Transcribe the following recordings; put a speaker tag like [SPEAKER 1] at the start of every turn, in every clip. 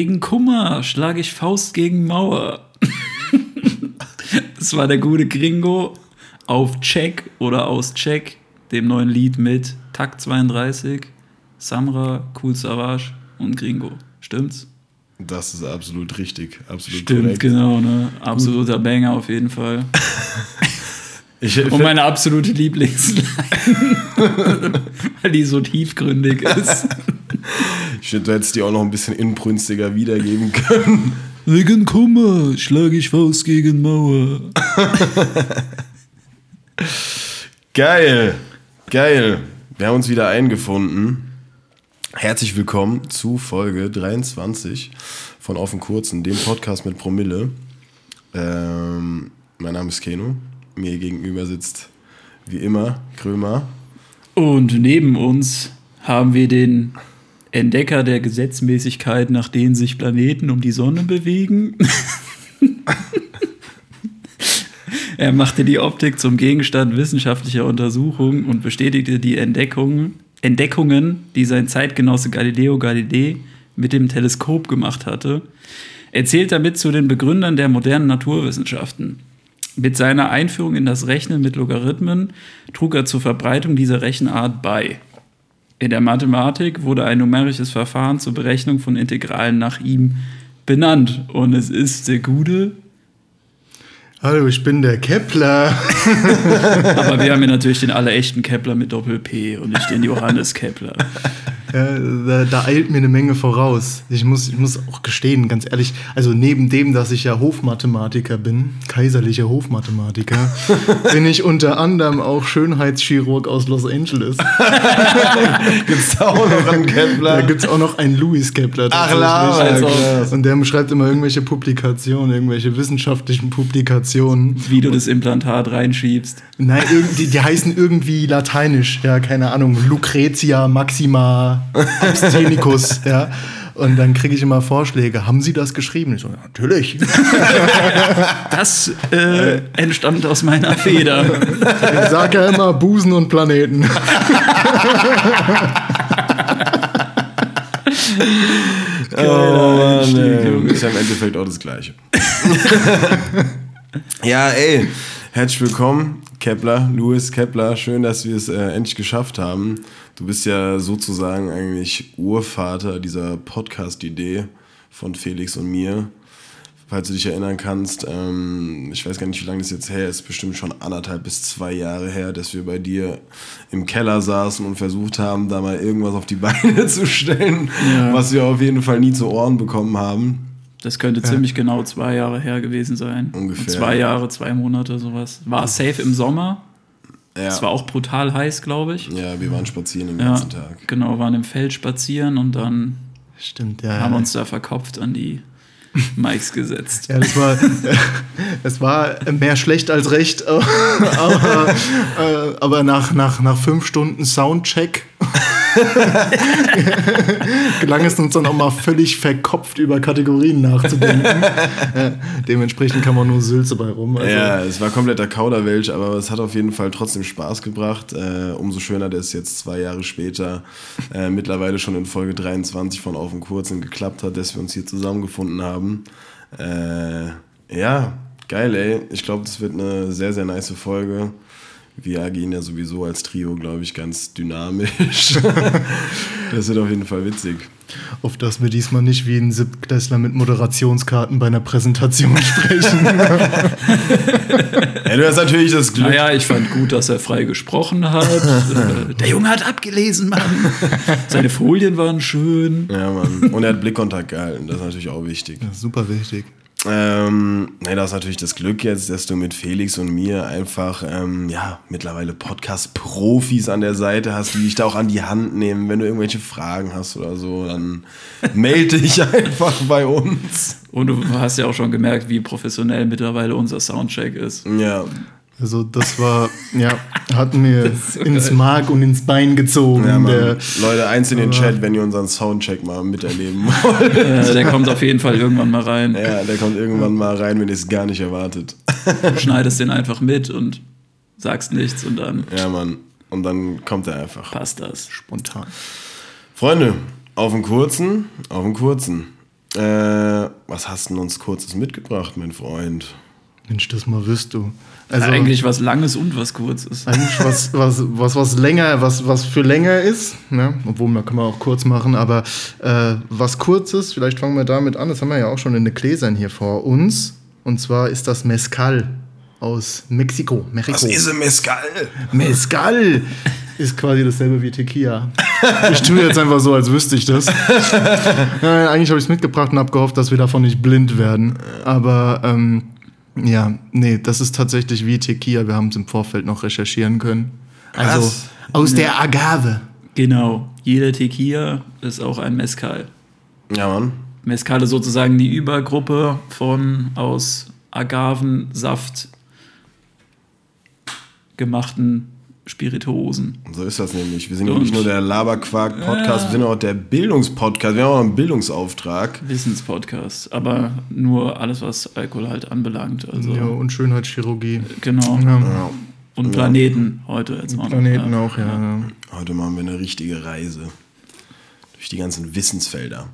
[SPEAKER 1] Wegen Kummer schlage ich Faust gegen Mauer. das war der gute Gringo auf Check oder aus Check, dem neuen Lied mit Takt 32, Samra, Cool Savage und Gringo. Stimmt's?
[SPEAKER 2] Das ist absolut richtig, absolut
[SPEAKER 1] Stimmt,
[SPEAKER 2] korrekt.
[SPEAKER 1] genau, ne? Absoluter Banger auf jeden Fall.
[SPEAKER 2] Ich,
[SPEAKER 1] Und meine absolute Lieblingsline, weil die so tiefgründig ist.
[SPEAKER 2] Ich du hättest die auch noch ein bisschen inbrünstiger wiedergeben können.
[SPEAKER 1] Wegen Kummer schlage ich Faust gegen Mauer.
[SPEAKER 2] Geil, geil. Wir haben uns wieder eingefunden. Herzlich willkommen zu Folge 23 von Auf den Kurzen, dem Podcast mit Promille. Ähm, mein Name ist Keno. Mir gegenüber sitzt wie immer Krömer.
[SPEAKER 1] Und neben uns haben wir den Entdecker der Gesetzmäßigkeit, nach denen sich Planeten um die Sonne bewegen. er machte die Optik zum Gegenstand wissenschaftlicher Untersuchungen und bestätigte die Entdeckungen, Entdeckungen, die sein Zeitgenosse Galileo Galilei mit dem Teleskop gemacht hatte. Er zählt damit zu den Begründern der modernen Naturwissenschaften. Mit seiner Einführung in das Rechnen mit Logarithmen trug er zur Verbreitung dieser Rechenart bei. In der Mathematik wurde ein numerisches Verfahren zur Berechnung von Integralen nach ihm benannt. Und es ist der gute.
[SPEAKER 3] Hallo, ich bin der Kepler.
[SPEAKER 1] Aber wir haben hier natürlich den allerechten Kepler mit Doppel-P und nicht den Johannes Kepler.
[SPEAKER 3] Ja, da, da eilt mir eine Menge voraus. Ich muss, ich muss auch gestehen, ganz ehrlich, also neben dem, dass ich ja Hofmathematiker bin, kaiserlicher Hofmathematiker, bin ich unter anderem auch Schönheitschirurg aus Los Angeles.
[SPEAKER 2] Gibt es da auch noch einen
[SPEAKER 3] Da
[SPEAKER 2] Kepler?
[SPEAKER 3] gibt es auch noch einen Louis Kepler.
[SPEAKER 2] Ach,
[SPEAKER 3] tatsächlich.
[SPEAKER 2] Lava,
[SPEAKER 1] Also-
[SPEAKER 2] krass.
[SPEAKER 3] Und der schreibt immer irgendwelche Publikationen, irgendwelche wissenschaftlichen Publikationen.
[SPEAKER 1] Wie du das Implantat reinschiebst.
[SPEAKER 3] Nein, irgendwie, die heißen irgendwie lateinisch, ja, keine Ahnung, Lucretia Maxima Absthenicus, ja. Und dann kriege ich immer Vorschläge. Haben Sie das geschrieben? Ich so, ja, natürlich.
[SPEAKER 1] Das äh, entstammt aus meiner Feder.
[SPEAKER 3] Ich sage ja immer Busen und Planeten.
[SPEAKER 2] Oh, ist ja im Endeffekt auch das Gleiche. ja, ey, herzlich willkommen, Kepler, Louis Kepler. Schön, dass wir es äh, endlich geschafft haben. Du bist ja sozusagen eigentlich Urvater dieser Podcast-Idee von Felix und mir. Falls du dich erinnern kannst, ähm, ich weiß gar nicht, wie lange das jetzt her ist, bestimmt schon anderthalb bis zwei Jahre her, dass wir bei dir im Keller saßen und versucht haben, da mal irgendwas auf die Beine zu stellen,
[SPEAKER 1] Ja.
[SPEAKER 2] was wir auf jeden Fall nie zu Ohren bekommen haben.
[SPEAKER 1] Das könnte ziemlich genau zwei Jahre her gewesen sein.
[SPEAKER 2] Ungefähr.
[SPEAKER 1] Zwei Jahre, zwei Monate, sowas. War safe im Sommer.
[SPEAKER 2] Ja,
[SPEAKER 1] Es war auch brutal heiß, glaube ich.
[SPEAKER 2] ja wir waren spazieren den
[SPEAKER 1] Ja,
[SPEAKER 2] ganzen Tag.
[SPEAKER 1] genau, waren im Feld spazieren und dann
[SPEAKER 3] Stimmt, ja.
[SPEAKER 1] haben wir uns da verkopft an die Mikes gesetzt.
[SPEAKER 3] Ja, das war, es war mehr schlecht als recht, aber, äh, aber nach, nach, nach fünf Stunden Soundcheck gelang es uns dann auch mal völlig verkopft über Kategorien nachzudenken. dementsprechend kam auch nur Sülze bei rum. Also,
[SPEAKER 2] ja, es war kompletter Kauderwelsch, aber es hat auf jeden Fall trotzdem Spaß gebracht. Äh, umso schöner, dass es jetzt zwei Jahre später äh, mittlerweile schon in Folge 23 von Auf dem Kurzen geklappt hat, dass wir uns hier zusammengefunden haben. Äh, ja, geil, ey. Ich glaube, das wird eine sehr, sehr nice Folge. Wir agieren ja sowieso als Trio, glaube ich, ganz dynamisch. das wird auf jeden Fall witzig.
[SPEAKER 3] Auf dass wir diesmal nicht wie ein Siebtklässler mit Moderationskarten bei einer Präsentation sprechen.
[SPEAKER 2] Ja, du hast natürlich das Glück.
[SPEAKER 1] Naja, ich fand gut, dass er frei gesprochen hat. Der Junge hat abgelesen, Mann. Seine Folien waren schön.
[SPEAKER 2] Ja, Mann. Und er hat Blickkontakt gehalten, das ist natürlich auch wichtig.
[SPEAKER 3] Super wichtig.
[SPEAKER 2] Ähm, nee, das ist natürlich das Glück jetzt, dass du mit Felix und mir einfach, ähm, ja, mittlerweile Podcast-Profis an der Seite hast, die dich da auch an die Hand nehmen. Wenn du irgendwelche Fragen hast oder so, dann melde dich einfach bei uns.
[SPEAKER 1] Und du hast ja auch schon gemerkt, wie professionell mittlerweile unser Soundcheck ist.
[SPEAKER 2] Ja,
[SPEAKER 3] Also das war, ja, hat mir
[SPEAKER 1] so
[SPEAKER 3] ins
[SPEAKER 1] geil.
[SPEAKER 3] Mark und ins Bein gezogen.
[SPEAKER 2] ja
[SPEAKER 3] der,
[SPEAKER 2] Leute, eins in den Chat, wenn ihr unseren Soundcheck mal miterleben wollt.
[SPEAKER 1] Äh, der kommt auf jeden Fall irgendwann mal rein.
[SPEAKER 2] Ja, der kommt irgendwann mal rein, wenn ihr es gar nicht erwartet.
[SPEAKER 1] Du schneidest den einfach mit und sagst nichts und dann
[SPEAKER 2] Ja, Mann. Und dann kommt er einfach.
[SPEAKER 1] passt das.
[SPEAKER 3] spontan.
[SPEAKER 2] Freunde, auf den kurzen, auf den kurzen. Äh, was hast du uns kurzes mitgebracht, mein Freund?
[SPEAKER 3] Mensch, das mal wüsst du. Also
[SPEAKER 1] Eigentlich was Langes und was Kurzes.
[SPEAKER 3] eigentlich was, was, was, was länger, was, was für länger ist, ne? obwohl man kann man auch kurz machen, aber äh, was kurz ist, vielleicht fangen wir damit an, das haben wir ja auch schon in den Gläsern hier vor uns. Und zwar ist das Mezcal aus Mexiko. Mexiko.
[SPEAKER 2] Was ist ein Mescal?
[SPEAKER 3] Mezcal ist quasi dasselbe wie Tequila. Ich tue jetzt einfach so, als wüsste ich das. Nein, eigentlich habe ich es mitgebracht und habe gehofft, dass wir davon nicht blind werden. Aber ähm, ja, nee, das ist tatsächlich wie Tequila. Wir haben es im Vorfeld noch recherchieren können. Also
[SPEAKER 2] Was?
[SPEAKER 3] aus der Agave.
[SPEAKER 1] Genau. Jeder Tequila ist auch ein Mezcal.
[SPEAKER 2] Ja, Mann.
[SPEAKER 1] Mezcal ist sozusagen die Übergruppe von aus Agavensaft gemachten Spirituosen.
[SPEAKER 2] So ist das nämlich. Wir sind ja
[SPEAKER 1] Und-
[SPEAKER 2] nicht nur der Laberquark-Podcast, wir sind auch der Bildungspodcast. Wir haben auch einen Bildungsauftrag.
[SPEAKER 1] Wissenspodcast. Aber nur alles, was Alkohol halt anbelangt. Also,
[SPEAKER 3] Ja, und Schönheitschirurgie.
[SPEAKER 1] genau.
[SPEAKER 3] Ja.
[SPEAKER 1] Und Planeten heute jetzt mal.
[SPEAKER 3] Planeten auch, ja. ja.
[SPEAKER 2] Heute machen wir eine richtige Reise durch die ganzen Wissensfelder.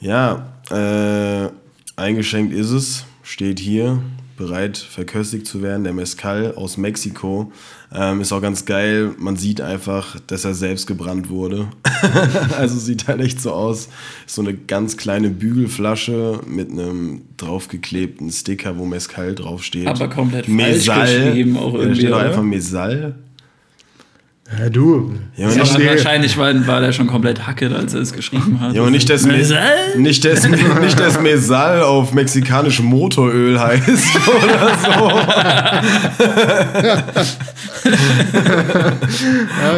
[SPEAKER 2] Ja, äh, eingeschenkt ist es, steht hier, bereit verköstigt zu werden. Der Mezcal aus Mexiko ähm, ist auch ganz geil. Man sieht einfach, dass er selbst gebrannt wurde. also sieht halt echt so aus. Ist so eine ganz kleine Bügelflasche mit einem draufgeklebten Sticker, wo Mezcal draufsteht.
[SPEAKER 1] Aber komplett falsch geschrieben auch
[SPEAKER 2] Ja, da
[SPEAKER 1] irgendwie,
[SPEAKER 2] steht auch einfach Mesal.
[SPEAKER 3] Ja, du.
[SPEAKER 2] Ja,
[SPEAKER 1] Ja,
[SPEAKER 2] nicht,
[SPEAKER 1] wahrscheinlich war, war der schon komplett hacked, als er es geschrieben hat.
[SPEAKER 2] Ja, aber nicht das, Me
[SPEAKER 1] Mesal?
[SPEAKER 2] nicht, das, nicht das Mesal auf mexikanischem Motoröl heißt oder so.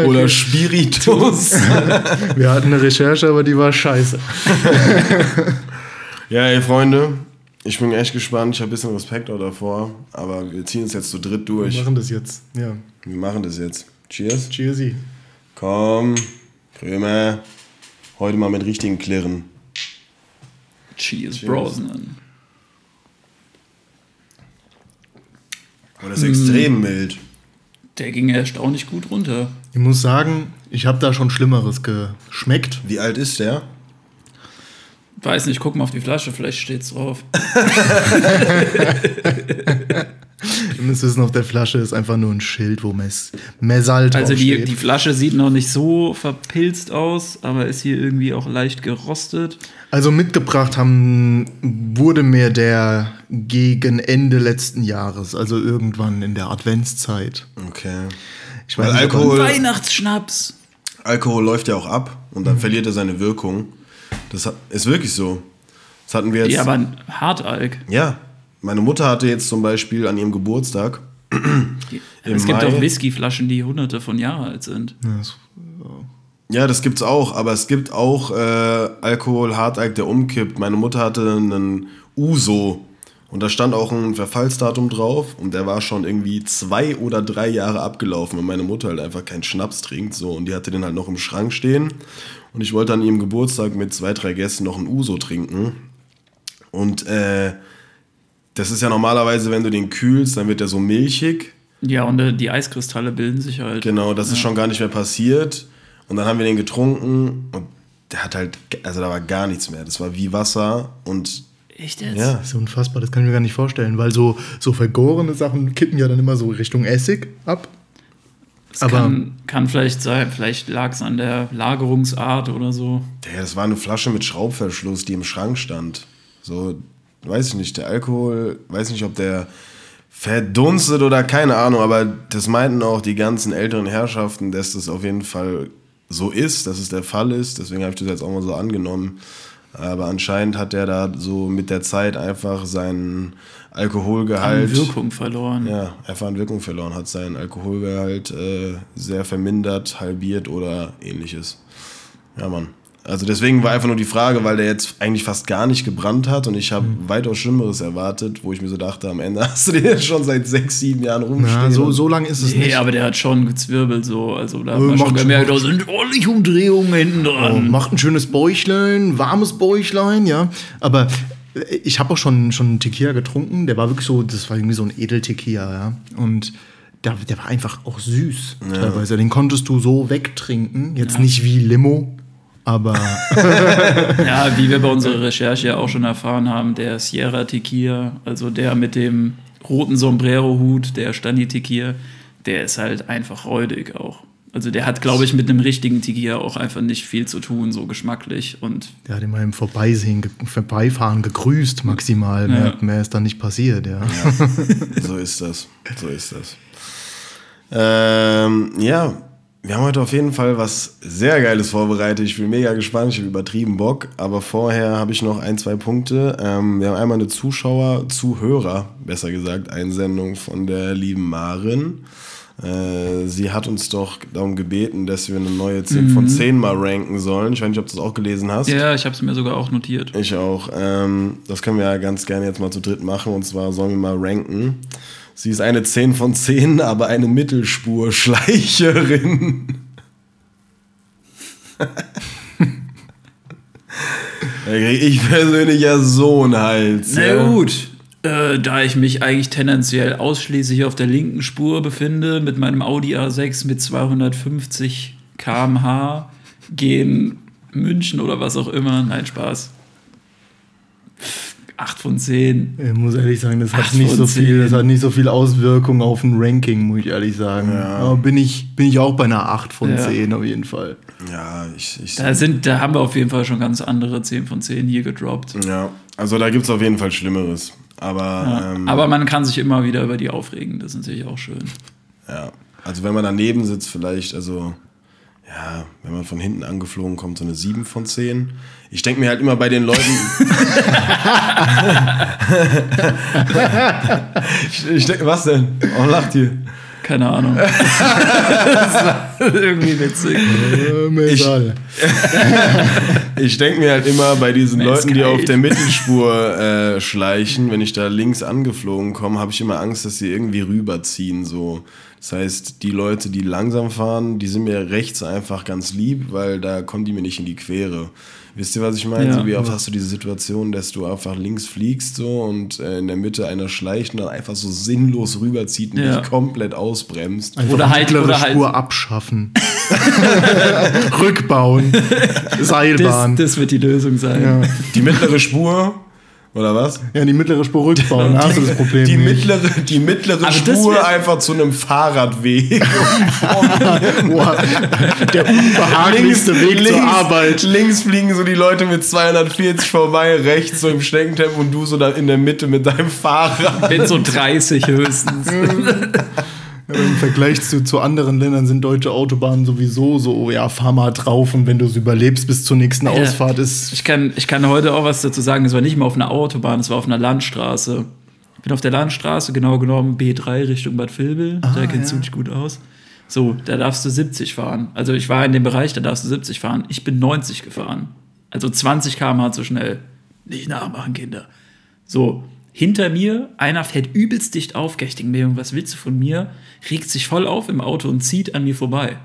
[SPEAKER 2] Oder Spiritus.
[SPEAKER 3] Wir hatten eine Recherche, aber die war scheiße.
[SPEAKER 2] ja, ey, Freunde, ich bin echt gespannt. Ich habe ein bisschen Respekt auch davor. Aber wir ziehen es jetzt zu dritt
[SPEAKER 3] Wir
[SPEAKER 2] durch.
[SPEAKER 3] machen das jetzt. Ja.
[SPEAKER 2] Wir machen das jetzt. Cheers.
[SPEAKER 3] Cheersy.
[SPEAKER 2] Komm, Krömer. Heute mal mit richtigen Klirren.
[SPEAKER 1] Cheers,
[SPEAKER 2] Cheers.
[SPEAKER 1] Brosnan.
[SPEAKER 2] Oh, das ist extrem mild.
[SPEAKER 1] Der ging erstaunlich gut runter.
[SPEAKER 3] Ich muss sagen, ich habe da schon Schlimmeres geschmeckt.
[SPEAKER 2] Wie alt ist der?
[SPEAKER 1] Weiß nicht, guck mal auf die Flasche, vielleicht steht's drauf.
[SPEAKER 3] Ihr müsst wissen, auf der Flasche ist einfach nur ein Schild, wo Mes Mesal
[SPEAKER 1] Also die, die Flasche sieht noch nicht so verpilzt aus, aber ist hier irgendwie auch leicht gerostet.
[SPEAKER 3] Also mitgebracht haben, wurde mir der gegen Ende letzten Jahres, also irgendwann in der Adventszeit.
[SPEAKER 2] Okay.
[SPEAKER 3] Ich
[SPEAKER 2] Weil
[SPEAKER 3] weiß nicht, ob
[SPEAKER 2] Alkohol-
[SPEAKER 1] Weihnachtsschnaps.
[SPEAKER 2] Alkohol läuft ja auch ab und dann verliert er seine Wirkung. Das ist wirklich so. Das hatten wir jetzt.
[SPEAKER 1] Ja, aber ein Hartalk.
[SPEAKER 2] Ja. Meine Mutter hatte jetzt zum Beispiel an ihrem Geburtstag. Im
[SPEAKER 1] Es gibt
[SPEAKER 2] Mai.
[SPEAKER 1] auch Whiskyflaschen, die hunderte von Jahren alt sind.
[SPEAKER 3] Ja, das-
[SPEAKER 2] Ja, das gibt's auch, aber es gibt auch äh, Alkohol, Hartalk, der umkippt. Meine Mutter hatte einen Uso und da stand auch ein Verfallsdatum drauf und der war schon irgendwie zwei oder drei Jahre abgelaufen, weil meine Mutter halt einfach keinen Schnaps trinkt so und die hatte den halt noch im Schrank stehen und ich wollte an ihrem Geburtstag mit zwei, drei Gästen noch einen Uso trinken und äh, das ist ja normalerweise, wenn du den kühlst, dann wird der so milchig
[SPEAKER 1] Ja, und äh, die Eiskristalle bilden sich halt.
[SPEAKER 2] Genau, das ist schon gar nicht mehr passiert. Und dann haben wir den getrunken und der hat halt, also da war gar nichts mehr. Das war wie Wasser und
[SPEAKER 1] Echt jetzt?
[SPEAKER 2] ja.
[SPEAKER 3] Das ist unfassbar, das kann ich mir gar nicht vorstellen, weil so, so vergorene Sachen kippen ja dann immer so Richtung Essig ab.
[SPEAKER 1] Das
[SPEAKER 3] Aber-
[SPEAKER 1] kann, kann vielleicht sein, vielleicht lag es an der Lagerungsart oder so.
[SPEAKER 2] Der, das war eine Flasche mit Schraubverschluss, die im Schrank stand. So, weiß ich nicht, der Alkohol, weiß nicht, ob der verdunstet oder keine Ahnung, aber das meinten auch die ganzen älteren Herrschaften, dass das auf jeden Fall so ist, dass es der Fall ist. Deswegen habe ich das jetzt auch mal so angenommen. Aber anscheinend hat der da so mit der Zeit einfach seinen Alkoholgehalt.
[SPEAKER 1] An Wirkung verloren.
[SPEAKER 2] Ja, einfach an Wirkung verloren, hat seinen Alkoholgehalt äh, sehr vermindert, halbiert oder ähnliches. Ja, Mann. Also deswegen war einfach nur die Frage, weil der jetzt eigentlich fast gar nicht gebrannt hat und ich habe
[SPEAKER 3] Mhm.
[SPEAKER 2] weitaus Schlimmeres erwartet, wo ich mir so dachte, am Ende hast du den jetzt schon seit sechs, sieben Jahren rumstehen.
[SPEAKER 3] Ja, so, so lang ist es
[SPEAKER 1] Nee,
[SPEAKER 3] nicht.
[SPEAKER 1] aber der hat schon gezwirbelt so. Also da hat
[SPEAKER 3] Äh,
[SPEAKER 1] man schon
[SPEAKER 3] macht schon-
[SPEAKER 1] gemerkt, da sind ordentlich Umdrehungen hinten
[SPEAKER 3] Oh,
[SPEAKER 1] dran.
[SPEAKER 3] macht ein schönes Bäuchlein, warmes Bäuchlein, ja. Aber äh, ich habe auch schon, schon einen Tequila getrunken. Der war wirklich so, das war irgendwie so ein Edel-Tequila, ja. Und der, der war einfach auch süß teilweise. Den konntest du so wegtrinken. Jetzt nicht wie Limo, Aber
[SPEAKER 1] Ja, wie wir bei unserer Recherche ja auch schon erfahren haben, der Sierra Tequila, also der mit dem roten Sombrero-Hut, der Stani Tequila, der ist halt einfach räudig auch. Also der hat, glaube ich, mit einem richtigen Tequila auch einfach nicht viel zu tun, so geschmacklich. Und
[SPEAKER 3] der hat immer im Vorbeisehen, ge Vorbeifahren gegrüßt maximal. Mehr,
[SPEAKER 1] Ja.
[SPEAKER 3] mehr ist da nicht passiert, ja.
[SPEAKER 2] So ist das. So ist das. Ähm, ja, wir haben heute auf jeden Fall was sehr Geiles vorbereitet. Ich bin mega gespannt, ich habe übertrieben Bock. Aber vorher habe ich noch ein, zwei Punkte. Ähm, wir haben einmal eine Zuschauer, Zuhörer, besser gesagt, Einsendung von der lieben Marin. Äh, sie hat uns doch darum gebeten, dass wir eine neue 10 von 10 mal ranken sollen. Ich weiß nicht, ob du das auch gelesen hast.
[SPEAKER 1] ja, ich habe es mir sogar auch notiert.
[SPEAKER 2] Ich auch. Ähm, das können wir ja ganz gerne jetzt mal zu dritt machen. Und zwar sollen wir mal ranken. Sie ist eine 10 von 10, aber eine Mittelspur-Schleicherin. Ich persönlich ja so einen Hals.
[SPEAKER 1] Na
[SPEAKER 2] ja.
[SPEAKER 1] gut, äh, da ich mich eigentlich tendenziell ausschließlich auf der linken Spur befinde, mit meinem Audi A6 mit 250 km/h gehen München oder was auch immer. Nein, Spaß. 8 von 10.
[SPEAKER 3] Ich muss ehrlich sagen, das hat
[SPEAKER 1] Acht
[SPEAKER 3] nicht
[SPEAKER 1] von
[SPEAKER 3] so viel,
[SPEAKER 1] zehn.
[SPEAKER 3] das hat nicht so viel Auswirkung auf ein Ranking, muss ich ehrlich sagen. Aber bin ich, bin ich auch bei einer 8 von
[SPEAKER 1] Ja.
[SPEAKER 3] 10 auf jeden Fall.
[SPEAKER 2] Ja, ich, ich
[SPEAKER 1] Da, sind, da haben wir auf jeden Fall schon ganz andere 10 von 10 hier gedroppt.
[SPEAKER 2] ja, also da gibt es auf jeden Fall Schlimmeres. Aber,
[SPEAKER 1] Ja.
[SPEAKER 2] ähm,
[SPEAKER 1] Aber man kann sich immer wieder über die aufregen, das ist natürlich auch schön.
[SPEAKER 2] Ja, also wenn man daneben sitzt, vielleicht, also, ja, wenn man von hinten angeflogen kommt, so eine 7 von 10. Ich denke mir halt immer bei den Leuten. ich, ich denk, was denn? Warum lacht ihr?
[SPEAKER 1] Keine Ahnung. das war irgendwie witzig.
[SPEAKER 3] Äh,
[SPEAKER 2] Ich-
[SPEAKER 3] egal.
[SPEAKER 2] Ich denke mir halt immer bei diesen
[SPEAKER 1] ist
[SPEAKER 2] Leuten, die auf der Mittelspur äh, schleichen, wenn ich da links angeflogen komme, habe ich immer Angst, dass sie irgendwie rüberziehen. So. Das heißt, die Leute, die langsam fahren, die sind mir rechts einfach ganz lieb, weil da kommen die mir nicht in die Quere. Wisst ihr, was ich meine?
[SPEAKER 1] Ja.
[SPEAKER 2] so wie oft hast du diese Situation, dass du einfach links fliegst so und äh, in der Mitte einer schleicht und dann einfach so sinnlos rüberzieht und
[SPEAKER 1] Ja.
[SPEAKER 2] dich komplett ausbremst.
[SPEAKER 3] Einfach
[SPEAKER 1] Oder halt-
[SPEAKER 3] mittlere
[SPEAKER 1] oder halt-
[SPEAKER 3] Spur abschaffen. Rückbauen.
[SPEAKER 1] Das,
[SPEAKER 3] Seilbahn.
[SPEAKER 1] das wird die Lösung sein.
[SPEAKER 3] ja.
[SPEAKER 2] Die mittlere Spur, oder was?
[SPEAKER 3] ja, die mittlere Spur rückbauen, hast du das Problem
[SPEAKER 2] Die
[SPEAKER 3] nicht.
[SPEAKER 2] mittlere, die mittlere
[SPEAKER 1] Also
[SPEAKER 2] Spur einfach zu einem Fahrradweg.
[SPEAKER 3] Boah, der unbehaglichste Weg zur Arbeit.
[SPEAKER 2] Links fliegen so die Leute mit 240 vorbei, rechts so im Schneckentempo und du so dann in der Mitte mit deinem Fahrrad.
[SPEAKER 1] Bin so 30 höchstens.
[SPEAKER 3] Im Vergleich zu, zu anderen Ländern sind deutsche Autobahnen sowieso so, ja, fahr mal drauf und wenn du es überlebst bis zur nächsten
[SPEAKER 1] Ja.
[SPEAKER 3] Ausfahrt ist.
[SPEAKER 1] Ich kann, ich kann heute auch was dazu sagen. Es war nicht mal auf einer Autobahn, es war auf einer Landstraße. Ich bin auf der Landstraße, genau genommen B3 Richtung Bad Vilbel. da kennst du
[SPEAKER 3] ja.
[SPEAKER 1] dich gut aus. So, da darfst du 70 fahren. Also ich war in dem Bereich, da darfst du 70 fahren. Ich bin 90 gefahren. Also 20 km/h zu schnell. Nicht nachmachen, Kinder. So, hinter mir, einer fährt übelst dicht auf. Ich denke mir, was willst du von mir? Regt sich voll auf im Auto und zieht an mir vorbei.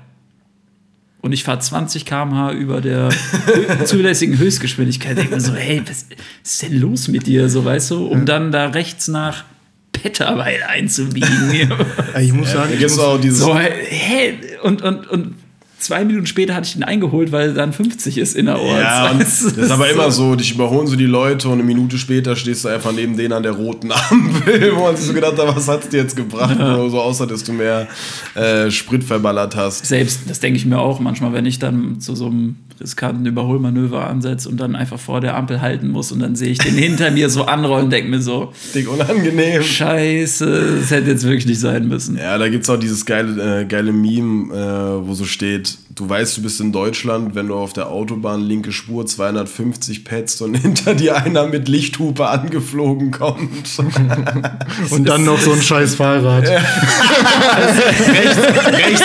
[SPEAKER 1] Und ich fahre 20 km/h über der zulässigen Höchstgeschwindigkeit. Denke mir so, hey, was ist denn los mit dir? So, weißt du, um dann da rechts nach Petterweil einzubiegen.
[SPEAKER 3] Ich muss sagen, ich muss,
[SPEAKER 2] auch dieses.
[SPEAKER 1] so, hä? Und, und, und zwei Minuten später hatte ich ihn eingeholt, weil dann 50 ist innerorts.
[SPEAKER 2] ja, und
[SPEAKER 1] Weißt du,
[SPEAKER 2] das ist aber immer so, dich überholen so die Leute und eine Minute später stehst du einfach neben denen an der roten Ampel, wo man sich so gedacht hat, was hat's dir jetzt gebracht? Oder so, außer dass du mehr äh, Sprit verballert hast.
[SPEAKER 1] Selbst, das denke ich mir auch manchmal, wenn ich dann zu so einem riskanten Überholmanöver ansetze und dann einfach vor der Ampel halten muss und dann sehe ich den hinter mir so anrollen, denke mir so,
[SPEAKER 2] Dick unangenehm.
[SPEAKER 1] scheiße, das hätte jetzt wirklich nicht sein müssen.
[SPEAKER 2] Ja, da gibt's auch dieses geile, äh, geile Meme, äh, wo so steht, du weißt, du bist in Deutschland, wenn du auf der Autobahn linke Spur 250 petzt und hinter dir einer mit Lichthupe angeflogen kommt.
[SPEAKER 3] und dann noch so ein scheiß Fahrrad.
[SPEAKER 2] rechts, rechts,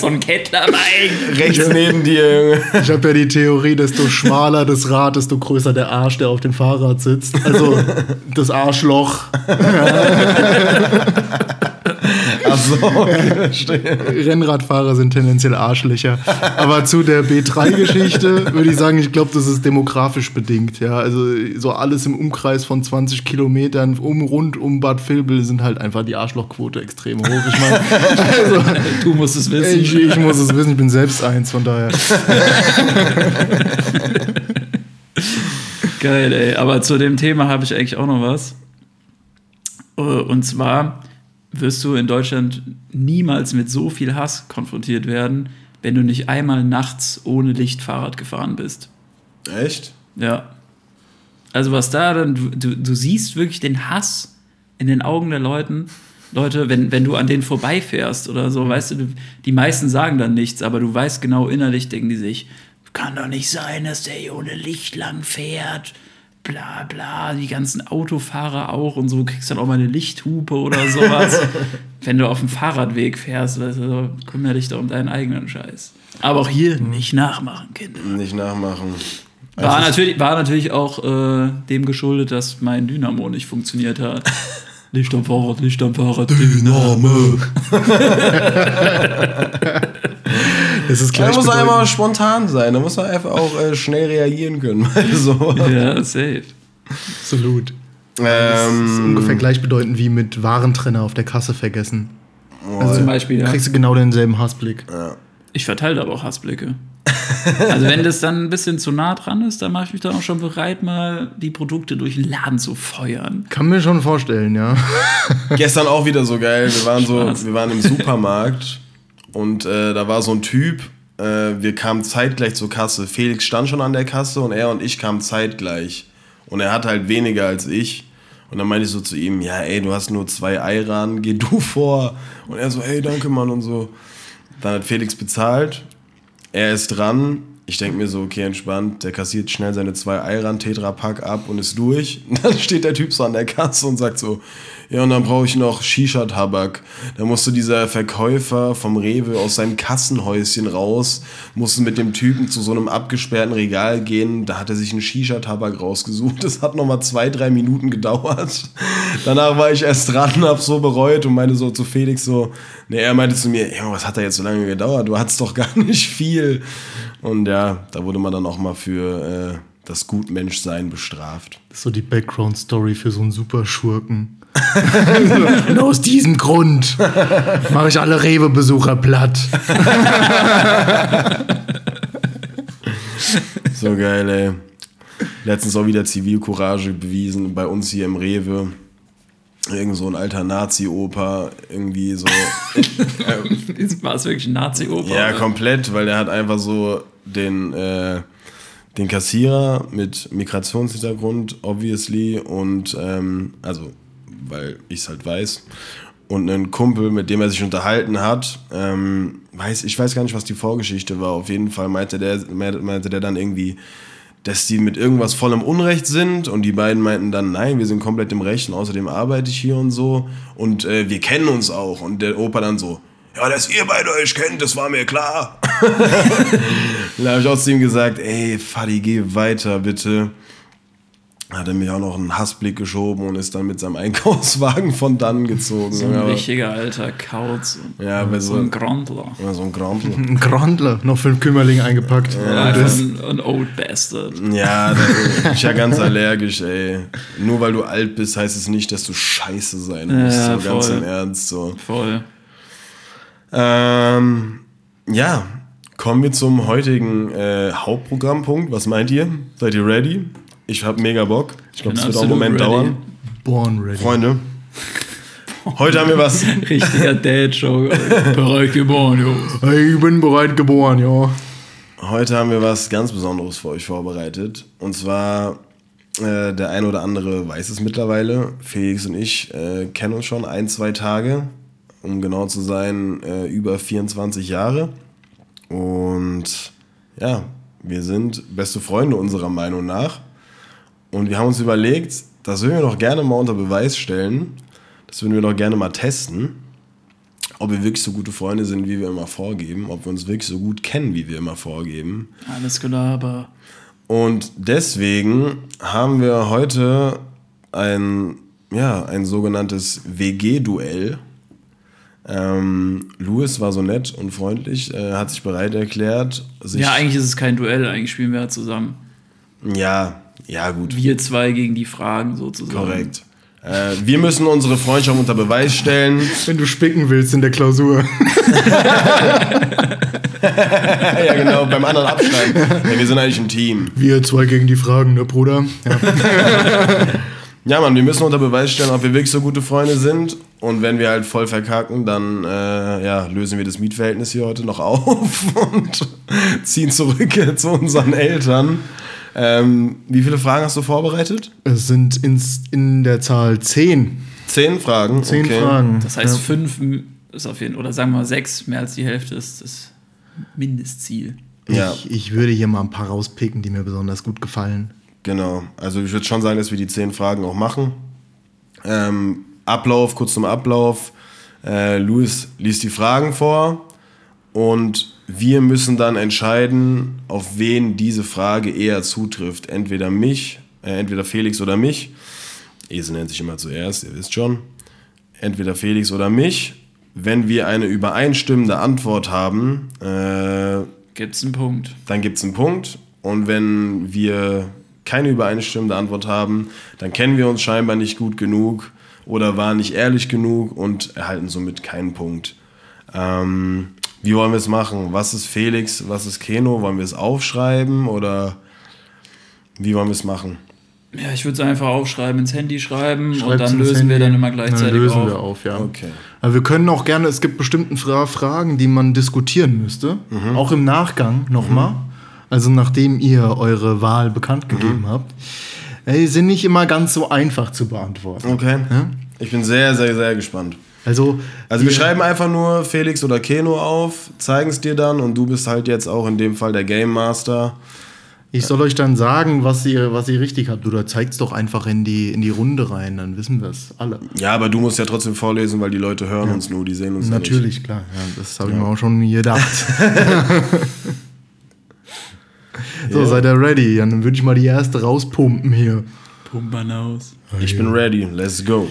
[SPEAKER 1] So ein Kettlerbein.
[SPEAKER 2] rechts neben dir, Junge.
[SPEAKER 3] Ich habe ja die Theorie, desto schmaler das Rad, desto größer der Arsch, der auf dem Fahrrad sitzt. Also das Arschloch.
[SPEAKER 2] Ach so.
[SPEAKER 3] Rennradfahrer sind tendenziell Arschlöcher. Aber zu der B3-Geschichte würde ich sagen, ich glaube, das ist demografisch bedingt. Ja, also so alles im Umkreis von 20 Kilometern um rund um Bad Vilbel sind halt einfach die Arschlochquote extrem hoch. Ich meine, also,
[SPEAKER 1] Du musst es wissen.
[SPEAKER 3] ich, ich muss es wissen, ich bin selbst eins, von daher.
[SPEAKER 1] Geil, ey. Aber zu dem Thema habe ich eigentlich auch noch was. Äh, Und zwar wirst du in Deutschland niemals mit so viel Hass konfrontiert werden, wenn du nicht einmal nachts ohne Licht Fahrrad gefahren bist.
[SPEAKER 2] Echt?
[SPEAKER 1] Ja. Also was da dann, du, du, du siehst wirklich den Hass in den Augen der Leuten. Leute, wenn, wenn du an denen vorbeifährst oder so, weißt du, du, die meisten sagen dann nichts, aber du weißt genau, innerlich denken die sich, kann doch nicht sein, dass der hier ohne Licht lang fährt. Bla bla, die ganzen Autofahrer auch und so, kriegst dann auch mal eine Lichthupe oder sowas. wenn du auf dem Fahrradweg fährst, weißt du, kümmere dich doch um deinen eigenen Scheiß. Aber auch hier nicht nachmachen, Kinder.
[SPEAKER 2] Nicht nachmachen.
[SPEAKER 1] War natürlich, war natürlich auch äh, dem geschuldet, dass mein Dynamo nicht funktioniert hat. Licht am Fahrrad, Licht am Fahrrad, Dynamo.
[SPEAKER 3] Es ist
[SPEAKER 2] Da muss
[SPEAKER 3] gleichbedeutend.
[SPEAKER 2] einmal spontan sein, da muss man einfach auch äh, schnell reagieren können. Also,
[SPEAKER 1] Ja, safe.
[SPEAKER 3] Absolut. Das ist
[SPEAKER 2] ähm,
[SPEAKER 3] ungefähr gleichbedeutend wie mit Warentrenner auf der Kasse vergessen.
[SPEAKER 1] Also zum Beispiel, ja.
[SPEAKER 3] Kriegst du genau denselben Hassblick.
[SPEAKER 1] Ich verteile aber auch Hassblicke. Also wenn das dann ein bisschen zu nah dran ist, dann mache ich mich dann auch schon bereit, mal die Produkte durch den Laden zu feuern.
[SPEAKER 3] Kann mir schon vorstellen, ja.
[SPEAKER 2] gestern auch wieder so geil. Wir waren so, wir waren im Supermarkt und äh, da war so ein Typ. Äh, wir kamen zeitgleich zur Kasse. Felix stand schon an der Kasse und er und ich kamen zeitgleich. Und er hat halt weniger als ich. Und dann meinte ich so zu ihm, ja, ey, du hast nur zwei Eiran, geh du vor. Und er so, hey, danke, Mann, und so. Dann hat Felix bezahlt. Er ist dran. Ich denke mir so, okay, entspannt. Der kassiert schnell seine zwei Eiran Tetra-Pack ab und ist durch. Und dann steht der Typ so an der Kasse und sagt so, ja, und dann brauche ich noch Shisha-Tabak. Da musste dieser Verkäufer vom Rewe aus seinem Kassenhäuschen raus, musste mit dem Typen zu so einem abgesperrten Regal gehen. Da hat er sich einen Shisha-Tabak rausgesucht. Das hat nochmal zwei, drei Minuten gedauert. Danach war ich erst dran, hab so bereut und meinte so zu Felix so, nee, er meinte zu mir, ja, was hat da jetzt so lange gedauert? Du hattest doch gar nicht viel. Und ja, da wurde man dann auch mal für äh, das Gutmenschsein bestraft.
[SPEAKER 3] Das ist so die Background-Story für so einen Superschurken. Und aus diesem Grund mache ich alle Rewe-Besucher platt.
[SPEAKER 2] So geil, ey. Letztens auch wieder Zivilcourage bewiesen bei uns hier im Rewe. Irgend so ein alter Nazi-Opa, irgendwie so.
[SPEAKER 1] War es wirklich ein Nazi-Oper?
[SPEAKER 2] ja, komplett, weil der hat einfach so den, äh, den Kassierer mit Migrationshintergrund, obviously, und ähm, also, weil ich es halt weiß. Und einen Kumpel, mit dem er sich unterhalten hat, ähm, weiß, ich weiß gar nicht, was die Vorgeschichte war. Auf jeden Fall meinte der, meinte der dann irgendwie, dass die mit irgendwas voll im Unrecht sind und die beiden meinten dann, nein, wir sind komplett im Recht und außerdem arbeite ich hier und so und äh, wir kennen uns auch. Und der Opa dann so, ja, dass ihr beide euch kennt, das war mir klar. dann habe ich auch zu ihm gesagt, ey, Fadi, geh weiter, bitte. Hat er mich auch noch einen Hassblick geschoben und ist dann mit seinem Einkaufswagen von dann gezogen.
[SPEAKER 1] So ein
[SPEAKER 2] Ja,
[SPEAKER 1] richtiger alter Kauz.
[SPEAKER 2] Ja, aber
[SPEAKER 1] so
[SPEAKER 2] so-
[SPEAKER 1] ein Grandler.
[SPEAKER 2] ja, so ein Grandel.
[SPEAKER 3] Ein Grandler, noch fünf Kümmerlinge eingepackt.
[SPEAKER 1] Ja,
[SPEAKER 3] das-
[SPEAKER 1] ein, ein Old Bastard.
[SPEAKER 2] Ja, da bin ich ja ganz allergisch, ey. Nur weil du alt bist, heißt es nicht, dass du scheiße sein musst.
[SPEAKER 1] Ja,
[SPEAKER 2] so ganz
[SPEAKER 1] voll.
[SPEAKER 2] im Ernst. So.
[SPEAKER 1] Voll.
[SPEAKER 2] Ähm, ja, kommen wir zum heutigen äh, Hauptprogrammpunkt. Was meint ihr? Seid ihr ready? Ich hab mega Bock. Ich glaube, das wird auch einen Moment
[SPEAKER 1] ready.
[SPEAKER 2] dauern.
[SPEAKER 3] Born ready.
[SPEAKER 2] Freunde, heute haben wir was.
[SPEAKER 1] Richtiger Dad-Show. Bereit geboren, jo.
[SPEAKER 3] Hey, ich bin bereit geboren, ja.
[SPEAKER 2] Heute haben wir was ganz Besonderes für euch vorbereitet. Und zwar, äh, der eine oder andere weiß es mittlerweile. Felix und ich äh, kennen uns schon ein, zwei Tage. Um genau zu sein, äh, über 24 Jahre. Und ja, wir sind beste Freunde unserer Meinung nach. Und wir haben uns überlegt, das würden wir doch gerne mal unter Beweis stellen. Das würden wir doch gerne mal testen ob wir wirklich so gute Freunde sind, wie wir immer vorgeben, ob wir uns wirklich so gut kennen, wie wir immer vorgeben.
[SPEAKER 1] Alles Gelaber.
[SPEAKER 2] Und deswegen haben wir heute ein, ja, ein sogenanntes WG-Duell. Ähm, Louis war so nett und freundlich, äh, hat sich bereit erklärt. Sich,
[SPEAKER 1] Ja, eigentlich ist es kein Duell, eigentlich spielen wir ja zusammen.
[SPEAKER 2] Ja, ja, gut.
[SPEAKER 1] Wir zwei gegen die Fragen sozusagen.
[SPEAKER 2] Korrekt. Äh, wir müssen unsere Freundschaft unter Beweis stellen.
[SPEAKER 3] Wenn du spicken willst in der Klausur.
[SPEAKER 2] ja, genau, beim anderen abschreiben. Ja, wir sind eigentlich ein Team.
[SPEAKER 3] Wir zwei gegen die Fragen, ne, Bruder? Ja.
[SPEAKER 2] Ja, Mann, wir müssen unter Beweis stellen, ob wir wirklich so gute Freunde sind. Und wenn wir halt voll verkacken, dann äh, ja, lösen wir das Mietverhältnis hier heute noch auf und ziehen zurück zu unseren Eltern. Ähm, wie viele Fragen hast du vorbereitet?
[SPEAKER 3] Es sind ins, in der Zahl zehn.
[SPEAKER 2] Zehn Fragen.
[SPEAKER 3] Zehn
[SPEAKER 2] okay.
[SPEAKER 3] Fragen.
[SPEAKER 1] Das heißt,
[SPEAKER 3] ja.
[SPEAKER 1] fünf ist auf jeden oder sagen wir mal sechs, mehr als die Hälfte ist das Mindestziel.
[SPEAKER 2] Ja,
[SPEAKER 3] Ich, ich würde hier mal ein paar rauspicken, die mir besonders gut gefallen.
[SPEAKER 2] genau. Also ich würde schon sagen, dass wir die zehn Fragen auch machen. Ähm, Ablauf, kurz zum Ablauf. Äh, Luis liest die Fragen vor und wir müssen dann entscheiden, auf wen diese Frage eher zutrifft. Entweder mich, äh, entweder Felix oder mich. Esel nennt sich immer zuerst, ihr wisst schon. Entweder Felix oder mich. Wenn wir eine übereinstimmende Antwort haben, äh,
[SPEAKER 1] Gibt's einen Punkt.
[SPEAKER 2] dann gibt es einen Punkt. Und wenn wir keine übereinstimmende Antwort haben, dann kennen wir uns scheinbar nicht gut genug oder waren nicht ehrlich genug und erhalten somit keinen Punkt. Ähm, wie wollen wir es machen? Was ist Felix? Was ist Keno? Wollen wir es aufschreiben oder wie wollen wir es machen?
[SPEAKER 1] Ja, ich würde es einfach aufschreiben, ins Handy schreiben und
[SPEAKER 3] Schreibt's
[SPEAKER 1] dann lösen wir
[SPEAKER 3] Handy.
[SPEAKER 1] dann immer gleichzeitig
[SPEAKER 3] Dann lösen
[SPEAKER 1] auf.
[SPEAKER 3] wir auf, ja.
[SPEAKER 2] Okay.
[SPEAKER 3] Aber wir können auch gerne, es gibt bestimmten Fra Fragen, die man diskutieren müsste.
[SPEAKER 2] Mhm.
[SPEAKER 3] Auch im Nachgang nochmal. Also nachdem ihr eure Wahl bekannt
[SPEAKER 2] Mhm.
[SPEAKER 3] gegeben habt. Äh, Die sind nicht immer ganz so einfach zu beantworten.
[SPEAKER 2] Okay.
[SPEAKER 3] Ja?
[SPEAKER 2] Ich bin sehr, sehr, sehr gespannt.
[SPEAKER 3] Also,
[SPEAKER 2] Also wir schreiben einfach nur Felix oder Keno auf, zeigen es dir dann und du bist halt jetzt auch in dem Fall der Game Master.
[SPEAKER 3] Ich soll euch dann sagen, was ihr, was ihr richtig habt. Oder zeigt's doch einfach in die, in die Runde rein, dann wissen wir es alle.
[SPEAKER 2] Ja, aber du musst ja trotzdem vorlesen, weil die Leute hören uns nur, die sehen uns ja nicht.
[SPEAKER 3] Natürlich, klar. Ja, das habe ich mir auch schon gedacht. so,
[SPEAKER 2] Ja.
[SPEAKER 3] seid ihr ready? Ja, Dann würde ich mal die erste rauspumpen hier.
[SPEAKER 1] Pumpt man aus.
[SPEAKER 2] Ich bin ready, let's go.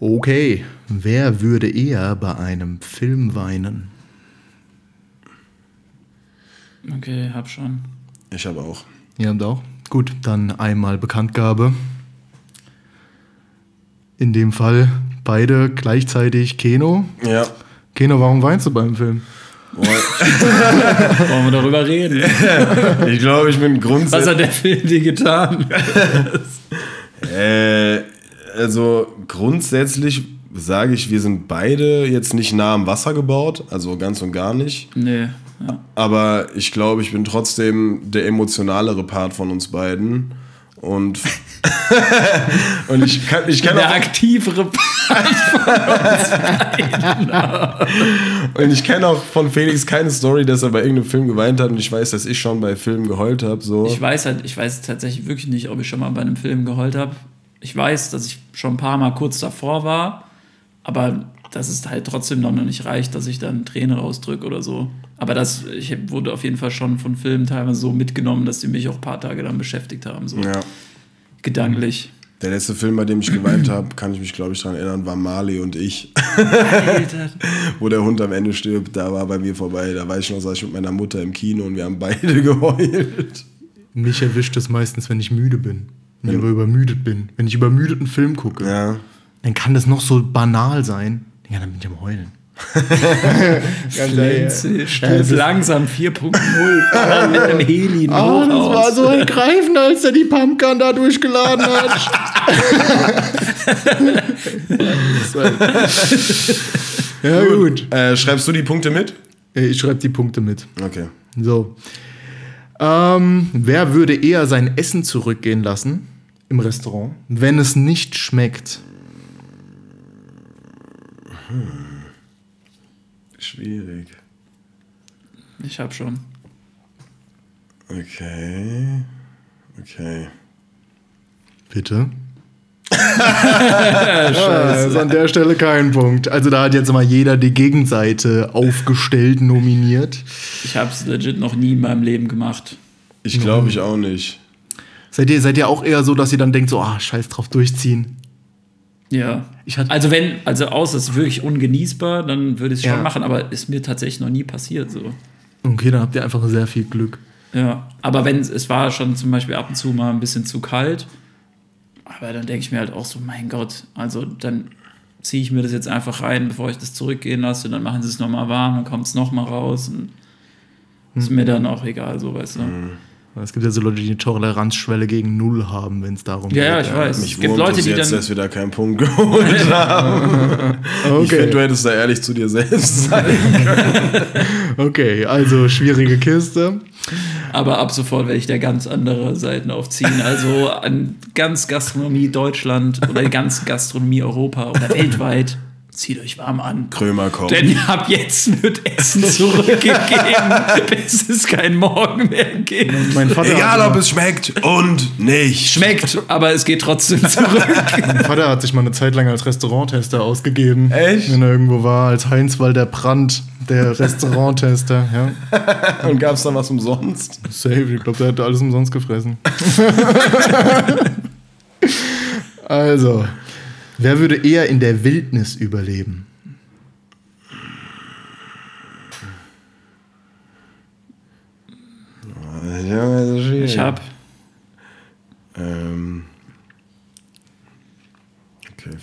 [SPEAKER 3] Okay, wer würde eher bei einem Film weinen?
[SPEAKER 1] Okay, hab schon.
[SPEAKER 2] Ich habe auch.
[SPEAKER 3] Ihr habt auch? Gut, dann einmal Bekanntgabe. In dem Fall beide gleichzeitig Keno.
[SPEAKER 2] Ja.
[SPEAKER 3] Keno, warum weinst du beim Film?
[SPEAKER 1] Wollen wir darüber reden?
[SPEAKER 2] Ich glaube, ich bin
[SPEAKER 1] Was
[SPEAKER 2] grundsätzlich.
[SPEAKER 1] hat der Film dir getan?
[SPEAKER 2] Äh, also grundsätzlich sage ich, wir sind beide jetzt nicht nah am Wasser gebaut, also ganz und gar nicht.
[SPEAKER 1] nee. Ja.
[SPEAKER 2] Aber ich glaube, ich bin trotzdem der emotionalere Part von uns beiden. Und, und ich kann, ich kann
[SPEAKER 1] Der
[SPEAKER 2] auch,
[SPEAKER 1] aktivere
[SPEAKER 2] und ich kenne auch von Felix keine Story, dass er bei irgendeinem Film geweint hat. Und ich weiß, dass ich schon bei Filmen geheult habe. So.
[SPEAKER 1] Ich weiß halt, ich weiß tatsächlich wirklich nicht, ob ich schon mal bei einem Film geheult habe. Ich weiß, dass ich schon ein paar Mal kurz davor war, aber dass es halt trotzdem noch nicht reicht, dass ich dann Träne rausdrücke oder so. Aber das, ich wurde auf jeden Fall schon von Filmen teilweise so mitgenommen, dass die mich auch ein paar Tage dann beschäftigt haben, so
[SPEAKER 2] ja.
[SPEAKER 1] gedanklich.
[SPEAKER 2] Der letzte Film, bei dem ich geweint habe, kann ich mich, glaube ich, daran erinnern, war Marley und ich. Wo der Hund am Ende stirbt, da war bei mir vorbei. Da weiß ich noch, saß ich mit meiner Mutter im Kino und wir haben beide geheult.
[SPEAKER 3] Mich erwischt es meistens, wenn ich müde bin. Wenn ich aber übermüdet bin. Wenn ich übermüdet einen Film gucke,
[SPEAKER 2] Ja.
[SPEAKER 3] dann kann das noch so banal sein. Ja, dann bin ich am Heulen. Das-
[SPEAKER 1] langsam 4.0 mit dem Heli
[SPEAKER 3] Oh, das
[SPEAKER 1] hoch
[SPEAKER 3] war
[SPEAKER 1] aus.
[SPEAKER 3] so ergreifend, als er die Pumpgun da durchgeladen hat. ja, gut.
[SPEAKER 2] Äh, schreibst du die Punkte mit?
[SPEAKER 3] Ich schreibe die Punkte mit.
[SPEAKER 2] Okay.
[SPEAKER 3] So. Ähm, wer würde eher sein Essen zurückgehen lassen im Restaurant, wenn es nicht schmeckt?
[SPEAKER 2] Schwierig.
[SPEAKER 1] Ich hab schon.
[SPEAKER 2] Okay. Okay.
[SPEAKER 3] Bitte? ja, ist an der Stelle kein Punkt. Also da hat jetzt mal jeder die Gegenseite aufgestellt, nominiert.
[SPEAKER 1] Ich hab's legit noch nie in meinem Leben gemacht.
[SPEAKER 2] Ich glaube ich auch nicht.
[SPEAKER 3] Seid ihr, seid ihr auch eher so, dass ihr dann denkt, so, ah, scheiß drauf, durchziehen?
[SPEAKER 1] Ja.
[SPEAKER 3] Ich hatte,
[SPEAKER 1] Also wenn, also außer es ist wirklich ungenießbar, dann würde ich es schon
[SPEAKER 3] Ja.
[SPEAKER 1] machen, aber ist mir tatsächlich noch nie passiert so.
[SPEAKER 3] okay, dann habt ihr einfach sehr viel Glück.
[SPEAKER 1] Ja, aber wenn es- es war schon zum Beispiel ab und zu mal ein bisschen zu kalt, aber dann denke ich mir halt auch so, mein Gott, also dann ziehe ich mir das jetzt einfach rein, bevor ich das zurückgehen lasse, dann machen sie es nochmal warm, dann kommt es nochmal raus und ist mir dann auch egal, so weißt du.
[SPEAKER 3] Es gibt ja so Leute, die eine Toleranzschwelle gegen Null haben, wenn es darum
[SPEAKER 1] Ja, ja,
[SPEAKER 3] geht.
[SPEAKER 1] ich weiß.
[SPEAKER 2] Mich
[SPEAKER 1] Es gibt Leute,
[SPEAKER 2] es
[SPEAKER 1] die
[SPEAKER 2] jetzt,
[SPEAKER 1] dann-
[SPEAKER 2] dass wir da keinen Punkt geholt haben. Ich finde, du hättest da ehrlich zu dir selbst sein.
[SPEAKER 3] Okay, also schwierige Kiste.
[SPEAKER 1] Aber ab sofort werde ich da ganz andere Seiten aufziehen. Also an ganz Gastronomie Deutschland oder ganz Gastronomie Europa oder weltweit. Zieht euch warm an.
[SPEAKER 2] Krömer kommt.
[SPEAKER 1] Denn ab jetzt wird Essen zurückgegeben, bis es kein Morgen mehr gibt.
[SPEAKER 3] Mein Vater,
[SPEAKER 2] Egal, ob es schmeckt und nicht.
[SPEAKER 1] Schmeckt, aber es geht trotzdem zurück.
[SPEAKER 3] mein Vater hat sich mal eine Zeit lang als Restauranttester ausgegeben.
[SPEAKER 2] Echt?
[SPEAKER 3] Wenn er irgendwo war, als Heinz Walder Brandt, der Restauranttester. Ja,
[SPEAKER 2] Und gab es da was umsonst?
[SPEAKER 3] safe. Ich glaube, der hat alles umsonst gefressen. also, wer würde eher in der Wildnis überleben?
[SPEAKER 1] Ich hab,
[SPEAKER 2] Ähm. Okay.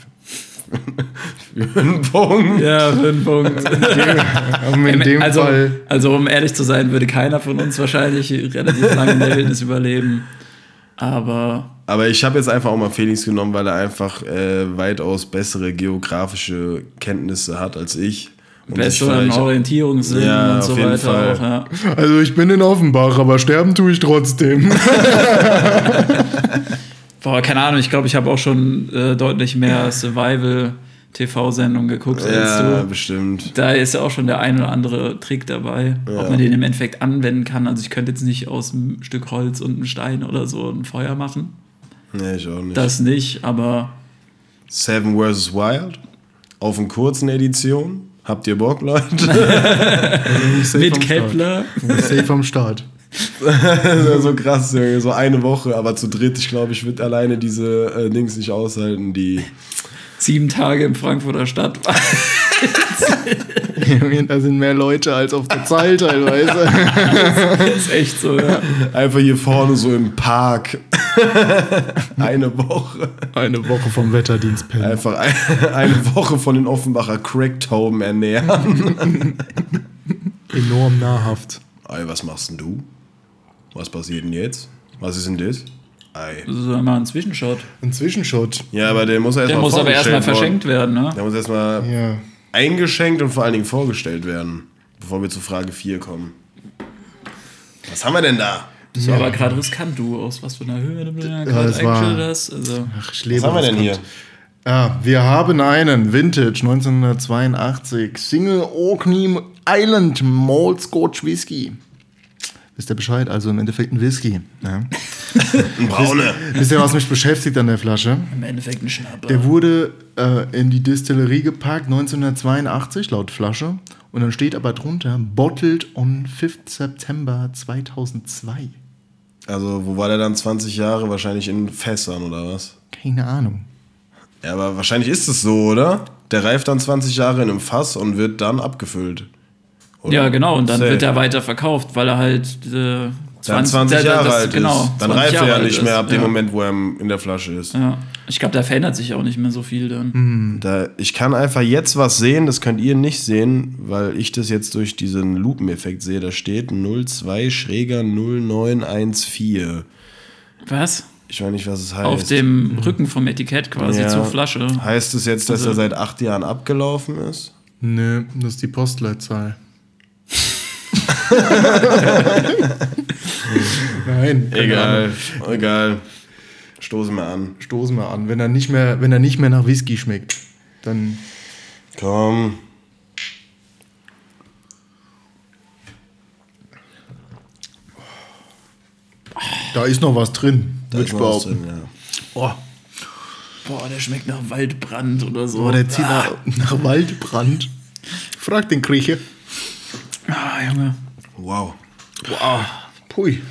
[SPEAKER 2] Für einen Punkt.
[SPEAKER 1] ja, für einen Punkt.
[SPEAKER 3] Um in dem
[SPEAKER 1] also,
[SPEAKER 3] Fall.
[SPEAKER 1] also, um ehrlich zu sein, würde keiner von uns wahrscheinlich relativ lange in der Wildnis überleben. Aber
[SPEAKER 2] Aber ich habe jetzt einfach auch mal Felix genommen, weil er einfach äh, weitaus bessere geografische Kenntnisse hat als ich. Und
[SPEAKER 1] besseren Orientierungssinn
[SPEAKER 2] Ja,
[SPEAKER 1] und so
[SPEAKER 2] auf jeden
[SPEAKER 1] weiter
[SPEAKER 2] Fall.
[SPEAKER 1] auch, ja.
[SPEAKER 3] Also, ich bin in Offenbach, aber sterben tue ich trotzdem.
[SPEAKER 1] Boah, keine Ahnung, ich glaube, ich habe auch schon äh, deutlich mehr Survival-TV-Sendungen geguckt als
[SPEAKER 2] Ja,
[SPEAKER 1] du.
[SPEAKER 2] bestimmt.
[SPEAKER 1] Da ist ja auch schon der ein oder andere Trick dabei, ob man den im Endeffekt anwenden kann. Also ich könnte jetzt nicht aus einem Stück Holz und einem Stein oder so ein Feuer machen.
[SPEAKER 2] Nee, ich auch nicht.
[SPEAKER 1] Das nicht, aber
[SPEAKER 2] Seven vs. Wild auf einer kurzen Edition. Habt ihr Bock, Leute?
[SPEAKER 1] Mit Kepler.
[SPEAKER 3] Start. Safe am Start.
[SPEAKER 2] so krass, Junge. So eine Woche, aber zu dritt, ich glaube, ich würde alleine diese äh, Dings nicht aushalten, die.
[SPEAKER 1] Sieben Tage im Frankfurter Stadt.
[SPEAKER 3] da sind mehr Leute als auf der Zahl teilweise.
[SPEAKER 1] Das ist echt so, ja.
[SPEAKER 2] Einfach hier vorne so im Park. eine Woche.
[SPEAKER 3] Eine Woche vom Wetterdienst pennen.
[SPEAKER 2] Einfach ein, eine Woche von den Offenbacher Cracktauben ernähren.
[SPEAKER 3] Enorm nahrhaft.
[SPEAKER 2] Ey, was machst denn du? Was passiert denn jetzt? Was ist denn das? Ei.
[SPEAKER 1] Das ist mal ein Zwischenshot.
[SPEAKER 3] Ein Zwischenshot.
[SPEAKER 2] Ja, aber der muss
[SPEAKER 1] Der
[SPEAKER 2] erstmal
[SPEAKER 1] muss aber erstmal verschenkt werden, ne?
[SPEAKER 2] Der muss erstmal
[SPEAKER 3] Ja.
[SPEAKER 2] eingeschenkt und vor allen Dingen vorgestellt werden, bevor wir zu Frage 4 kommen. Was haben wir denn da?
[SPEAKER 1] Das war aber gerade riskant, du, aus was für einer Höhe du da
[SPEAKER 3] Ja,
[SPEAKER 1] gerade eingestellt hast. Also,
[SPEAKER 3] Ach, ich lebe
[SPEAKER 2] Was haben wir denn hier?
[SPEAKER 3] Ja, wir haben einen Vintage 1982 Single Orkney Island Malt Scotch Whisky. Wisst ihr Bescheid? Also im Endeffekt ein Whisky. Ja.
[SPEAKER 2] Ein Braune.
[SPEAKER 3] Wisst ihr, was mich beschäftigt an der Flasche?
[SPEAKER 1] im Endeffekt ein Schnapper.
[SPEAKER 3] Der wurde äh, in die Distillerie gepackt 1982 laut Flasche und dann steht aber drunter Bottled on 5th September 2002.
[SPEAKER 2] Also, wo war der dann 20 Jahre? Wahrscheinlich in Fässern oder was?
[SPEAKER 3] Keine Ahnung.
[SPEAKER 2] Ja, aber wahrscheinlich ist es so, oder? Der reift dann 20 Jahre in einem Fass und wird dann abgefüllt. Oder?
[SPEAKER 1] ja, genau, und dann
[SPEAKER 2] Safe.
[SPEAKER 1] wird er weiter verkauft, weil er halt äh,
[SPEAKER 2] dann 20
[SPEAKER 1] der-
[SPEAKER 2] Jahre
[SPEAKER 1] das-
[SPEAKER 2] alt
[SPEAKER 1] genau,
[SPEAKER 2] ist. Dann
[SPEAKER 1] 20
[SPEAKER 2] reift er ja nicht mehr
[SPEAKER 1] ist,
[SPEAKER 2] ab dem
[SPEAKER 1] ja.
[SPEAKER 2] Moment, wo er in der Flasche ist.
[SPEAKER 1] Ja. Ich glaube, da verändert sich auch nicht mehr so viel dann.
[SPEAKER 3] Hm.
[SPEAKER 2] Da, ich kann einfach jetzt was sehen, das könnt ihr nicht sehen, weil ich das jetzt durch diesen Lupeneffekt sehe. Da steht 02 schräger 0914.
[SPEAKER 1] Was?
[SPEAKER 2] Ich weiß nicht, was es heißt.
[SPEAKER 1] Auf dem Rücken vom Etikett quasi
[SPEAKER 2] Ja.
[SPEAKER 1] zur Flasche.
[SPEAKER 2] heißt es jetzt, dass
[SPEAKER 1] Also-
[SPEAKER 2] er seit acht Jahren abgelaufen ist?
[SPEAKER 3] Nö, das ist die Postleitzahl. Nein.
[SPEAKER 2] Egal,
[SPEAKER 3] Ahnung.
[SPEAKER 2] egal. Stoßen wir an.
[SPEAKER 3] Stoßen wir an. Wenn er nicht mehr, wenn er nicht mehr nach Whisky schmeckt, dann.
[SPEAKER 2] Komm.
[SPEAKER 3] Da ist noch was drin,
[SPEAKER 2] Da ist noch was drin, ja.
[SPEAKER 3] Oh,
[SPEAKER 1] Boah, der schmeckt nach Waldbrand oder so.
[SPEAKER 3] oh, der zieht nach, nach Waldbrand. Frag den Grieche.
[SPEAKER 1] Ah, Junge.
[SPEAKER 2] Wow.
[SPEAKER 3] Pui.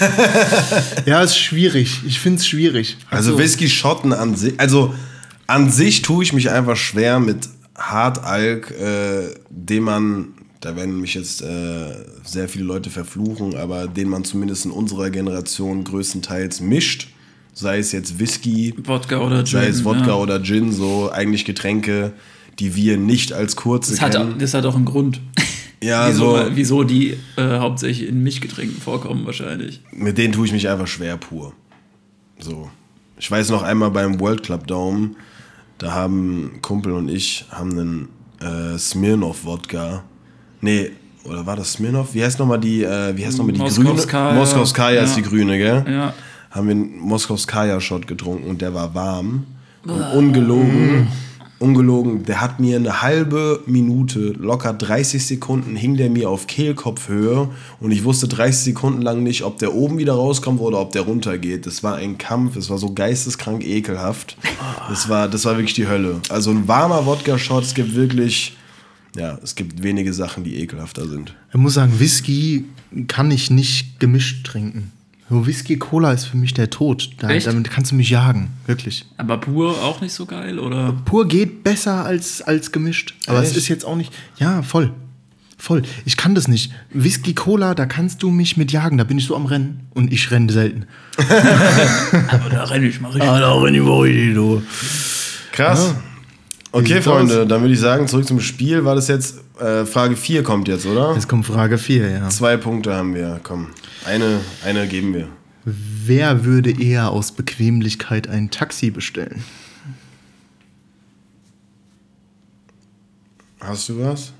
[SPEAKER 3] ja, ist schwierig. Ich finde es schwierig.
[SPEAKER 2] Also Whisky-Schotten an sich, also an sich tue ich mich einfach schwer mit Hartalk, äh, den man, da werden mich jetzt äh, sehr viele Leute verfluchen, aber den man zumindest in unserer Generation größtenteils mischt. Sei es jetzt Whisky,
[SPEAKER 1] Wodka oder Gin.
[SPEAKER 2] sei es Wodka
[SPEAKER 1] ja.
[SPEAKER 2] oder Gin, so eigentlich Getränke, die wir nicht als kurze
[SPEAKER 1] Das hat,
[SPEAKER 2] kennen.
[SPEAKER 1] das hat auch einen Grund.
[SPEAKER 2] Ja,
[SPEAKER 1] wieso,
[SPEAKER 2] so-
[SPEAKER 1] wieso die äh, hauptsächlich in Milchgetränken vorkommen wahrscheinlich.
[SPEAKER 2] mit denen tue ich mich einfach schwer pur. So. Ich weiß noch einmal beim World Club Dome, da haben Kumpel und ich haben einen äh, Smirnoff Wodka. Nee, oder war das Smirnoff? Wie heißt nochmal die, äh, wie heißt noch mal die grüne?
[SPEAKER 1] Moskowskaja.
[SPEAKER 2] Moskowskaja ist
[SPEAKER 1] Ja.
[SPEAKER 2] die grüne, gell?
[SPEAKER 1] Ja.
[SPEAKER 2] Haben wir einen Moskowskaja Shot getrunken und der war warm. Und ungelogen, ungelogen, der hat mir eine halbe Minute, locker 30 Sekunden, hing der mir auf Kehlkopfhöhe und ich wusste 30 Sekunden lang nicht, ob der oben wieder rauskommt oder ob der runtergeht. Das war ein Kampf, es war so geisteskrank ekelhaft. Das war, das war wirklich die Hölle. Also ein warmer Wodka-Shot, es gibt wirklich, ja, es gibt wenige Sachen, die ekelhafter sind.
[SPEAKER 3] Ich muss sagen, Whisky kann ich nicht gemischt trinken. So Whisky Cola ist für mich der Tod. Da,
[SPEAKER 1] Echt?
[SPEAKER 3] damit kannst du mich jagen, wirklich.
[SPEAKER 1] Aber pur auch nicht so geil, oder?
[SPEAKER 3] Pur geht besser als, als gemischt. Aber es
[SPEAKER 2] Echt?
[SPEAKER 3] ist jetzt auch nicht. Ja, voll. Voll. Ich kann das nicht. Whisky Cola, da kannst du mich mit jagen. Da bin ich so am Rennen. Und ich renne selten.
[SPEAKER 1] Aber da renne ich mal richtig.
[SPEAKER 3] Ah, da renne ich mal richtig, du.
[SPEAKER 2] Krass. Okay,
[SPEAKER 3] sieht's
[SPEAKER 2] Freunde,
[SPEAKER 3] aus?
[SPEAKER 2] dann würde ich sagen, zurück zum Spiel. War das jetzt, äh, Frage 4 kommt jetzt, oder?
[SPEAKER 3] Jetzt kommt Frage 4, ja.
[SPEAKER 2] Zwei Punkte haben wir, komm. Eine, eine geben wir.
[SPEAKER 3] Wer würde eher aus Bequemlichkeit ein Taxi bestellen?
[SPEAKER 2] Hast du was?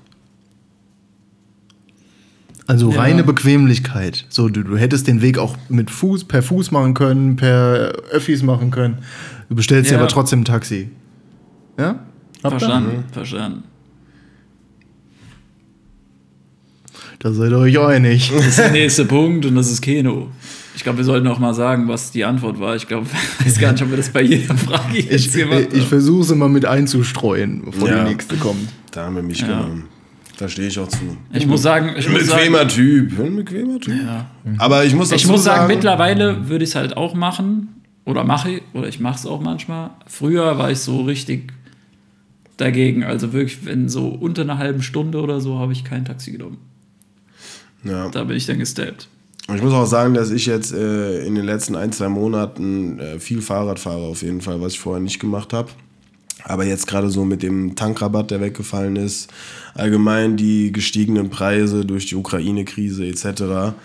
[SPEAKER 3] Also
[SPEAKER 1] Ja.
[SPEAKER 3] reine Bequemlichkeit. So, du, du hättest den Weg auch mit Fuß, per Fuß machen können, per Öffis machen können. Du bestellst dir
[SPEAKER 1] Ja.
[SPEAKER 3] aber trotzdem ein Taxi. Ja? Ihr?
[SPEAKER 1] Verstanden, verstanden.
[SPEAKER 3] Da seid ihr euch einig.
[SPEAKER 1] Das ist der nächste Punkt und das ist Keno. Ich glaube, wir sollten auch mal sagen, was die Antwort war. Ich glaube, ich weiß gar nicht, ob wir das bei jeder Frage jetzt
[SPEAKER 3] Ich,
[SPEAKER 1] gemacht
[SPEAKER 3] ich
[SPEAKER 1] haben.
[SPEAKER 3] versuche es immer mit einzustreuen, bevor
[SPEAKER 2] Ja.
[SPEAKER 3] die nächste kommt.
[SPEAKER 2] Da haben wir mich genommen. Da stehe ich auch zu.
[SPEAKER 1] Ich muss sagen, ich
[SPEAKER 2] Ein
[SPEAKER 1] muss
[SPEAKER 2] bequemer
[SPEAKER 1] sagen,
[SPEAKER 2] Typ. Ein bequemer Typ.
[SPEAKER 1] ja.
[SPEAKER 2] Aber ich muss
[SPEAKER 1] ich muss sagen,
[SPEAKER 2] sagen,
[SPEAKER 1] mittlerweile würde ich es halt auch machen. Oder mache ich, oder ich mache es auch manchmal. Früher war ich so richtig dagegen. Also wirklich, wenn so unter einer halben Stunde oder so, habe ich kein Taxi genommen.
[SPEAKER 2] Ja.
[SPEAKER 1] Da bin ich dann gesteppt.
[SPEAKER 2] Und ich muss auch sagen, dass ich jetzt äh, in den letzten ein, zwei Monaten äh, viel Fahrrad fahre, auf jeden Fall, was ich vorher nicht gemacht habe. Aber jetzt gerade so mit dem Tankrabatt, der weggefallen ist, allgemein die gestiegenen Preise durch die Ukraine-Krise etc.,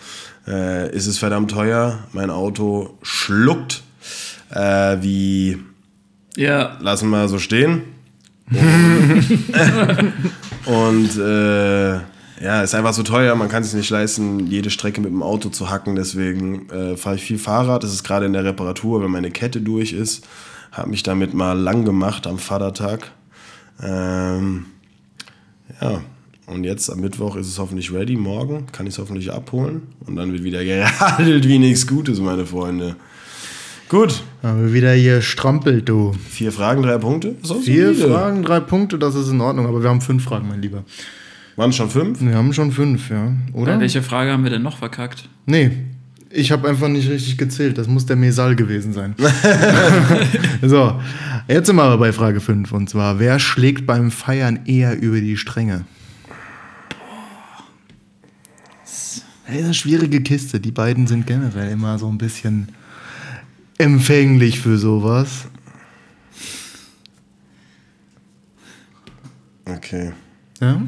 [SPEAKER 2] äh, ist es verdammt teuer. Mein Auto schluckt äh, wie,
[SPEAKER 1] Ja,
[SPEAKER 2] lassen wir so stehen. Und äh, ja, ist einfach so teuer, man kann es nicht leisten, jede Strecke mit dem Auto zu hacken. Deswegen äh, fahre ich viel Fahrrad. Das ist gerade in der Reparatur, wenn meine Kette durch ist. Habe mich damit mal lang gemacht am Vatertag. Ähm, ja, und jetzt am Mittwoch ist es hoffentlich ready. Morgen kann ich es hoffentlich abholen. Und dann wird wieder geradelt wie nichts Gutes, meine Freunde. Gut,
[SPEAKER 3] Haben wir wieder hier strampelt, du.
[SPEAKER 2] vier Fragen, drei Punkte.
[SPEAKER 3] Vier. Fragen, drei Punkte, das ist in Ordnung, aber wir haben fünf Fragen, mein Lieber.
[SPEAKER 2] Waren es schon fünf?
[SPEAKER 3] Wir haben schon fünf, ja. Oder?
[SPEAKER 1] welche Frage haben wir denn noch verkackt?
[SPEAKER 3] Nee, ich habe einfach nicht richtig gezählt. Das muss der Mesal gewesen sein. so, jetzt sind wir aber bei Frage 5. Und zwar, wer schlägt beim Feiern eher über die Stränge? Das ist eine schwierige Kiste. Die beiden sind generell immer so ein bisschen empfänglich für sowas.
[SPEAKER 2] Okay.
[SPEAKER 3] Ja?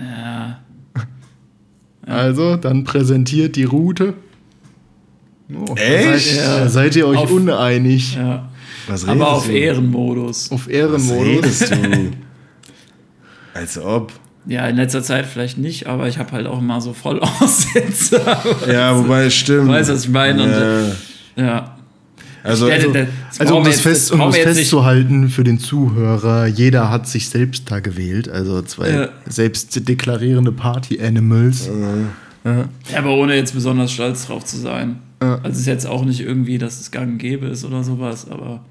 [SPEAKER 1] Ja,
[SPEAKER 3] Also, dann präsentiert die Route. Oh,
[SPEAKER 2] Echt?
[SPEAKER 3] Seid, seid ihr euch
[SPEAKER 1] Auf-
[SPEAKER 3] uneinig?
[SPEAKER 1] ja.
[SPEAKER 2] Was redest
[SPEAKER 1] Aber auf
[SPEAKER 2] du?
[SPEAKER 1] Ehrenmodus.
[SPEAKER 3] Auf
[SPEAKER 2] Was
[SPEAKER 3] Ehrenmodus?
[SPEAKER 2] redest du? Als ob.
[SPEAKER 1] Ja, in letzter Zeit vielleicht nicht, aber ich habe halt auch immer so Vollaussetzer.
[SPEAKER 2] Ja, wobei es stimmt.
[SPEAKER 1] Weißt du, was ich meine? Und,
[SPEAKER 2] Ja. Also, also,
[SPEAKER 1] das
[SPEAKER 3] Also um das,
[SPEAKER 1] jetzt-
[SPEAKER 3] fest, um das festzuhalten für den Zuhörer, jeder hat sich selbst da gewählt. Also zwei
[SPEAKER 1] Ja.
[SPEAKER 3] selbst deklarierende Party-Animals. Ja.
[SPEAKER 1] Ja, aber ohne jetzt besonders stolz drauf zu sein.
[SPEAKER 3] Ja.
[SPEAKER 1] Also es ist jetzt auch nicht irgendwie, dass es gang und gäbe ist oder sowas, aber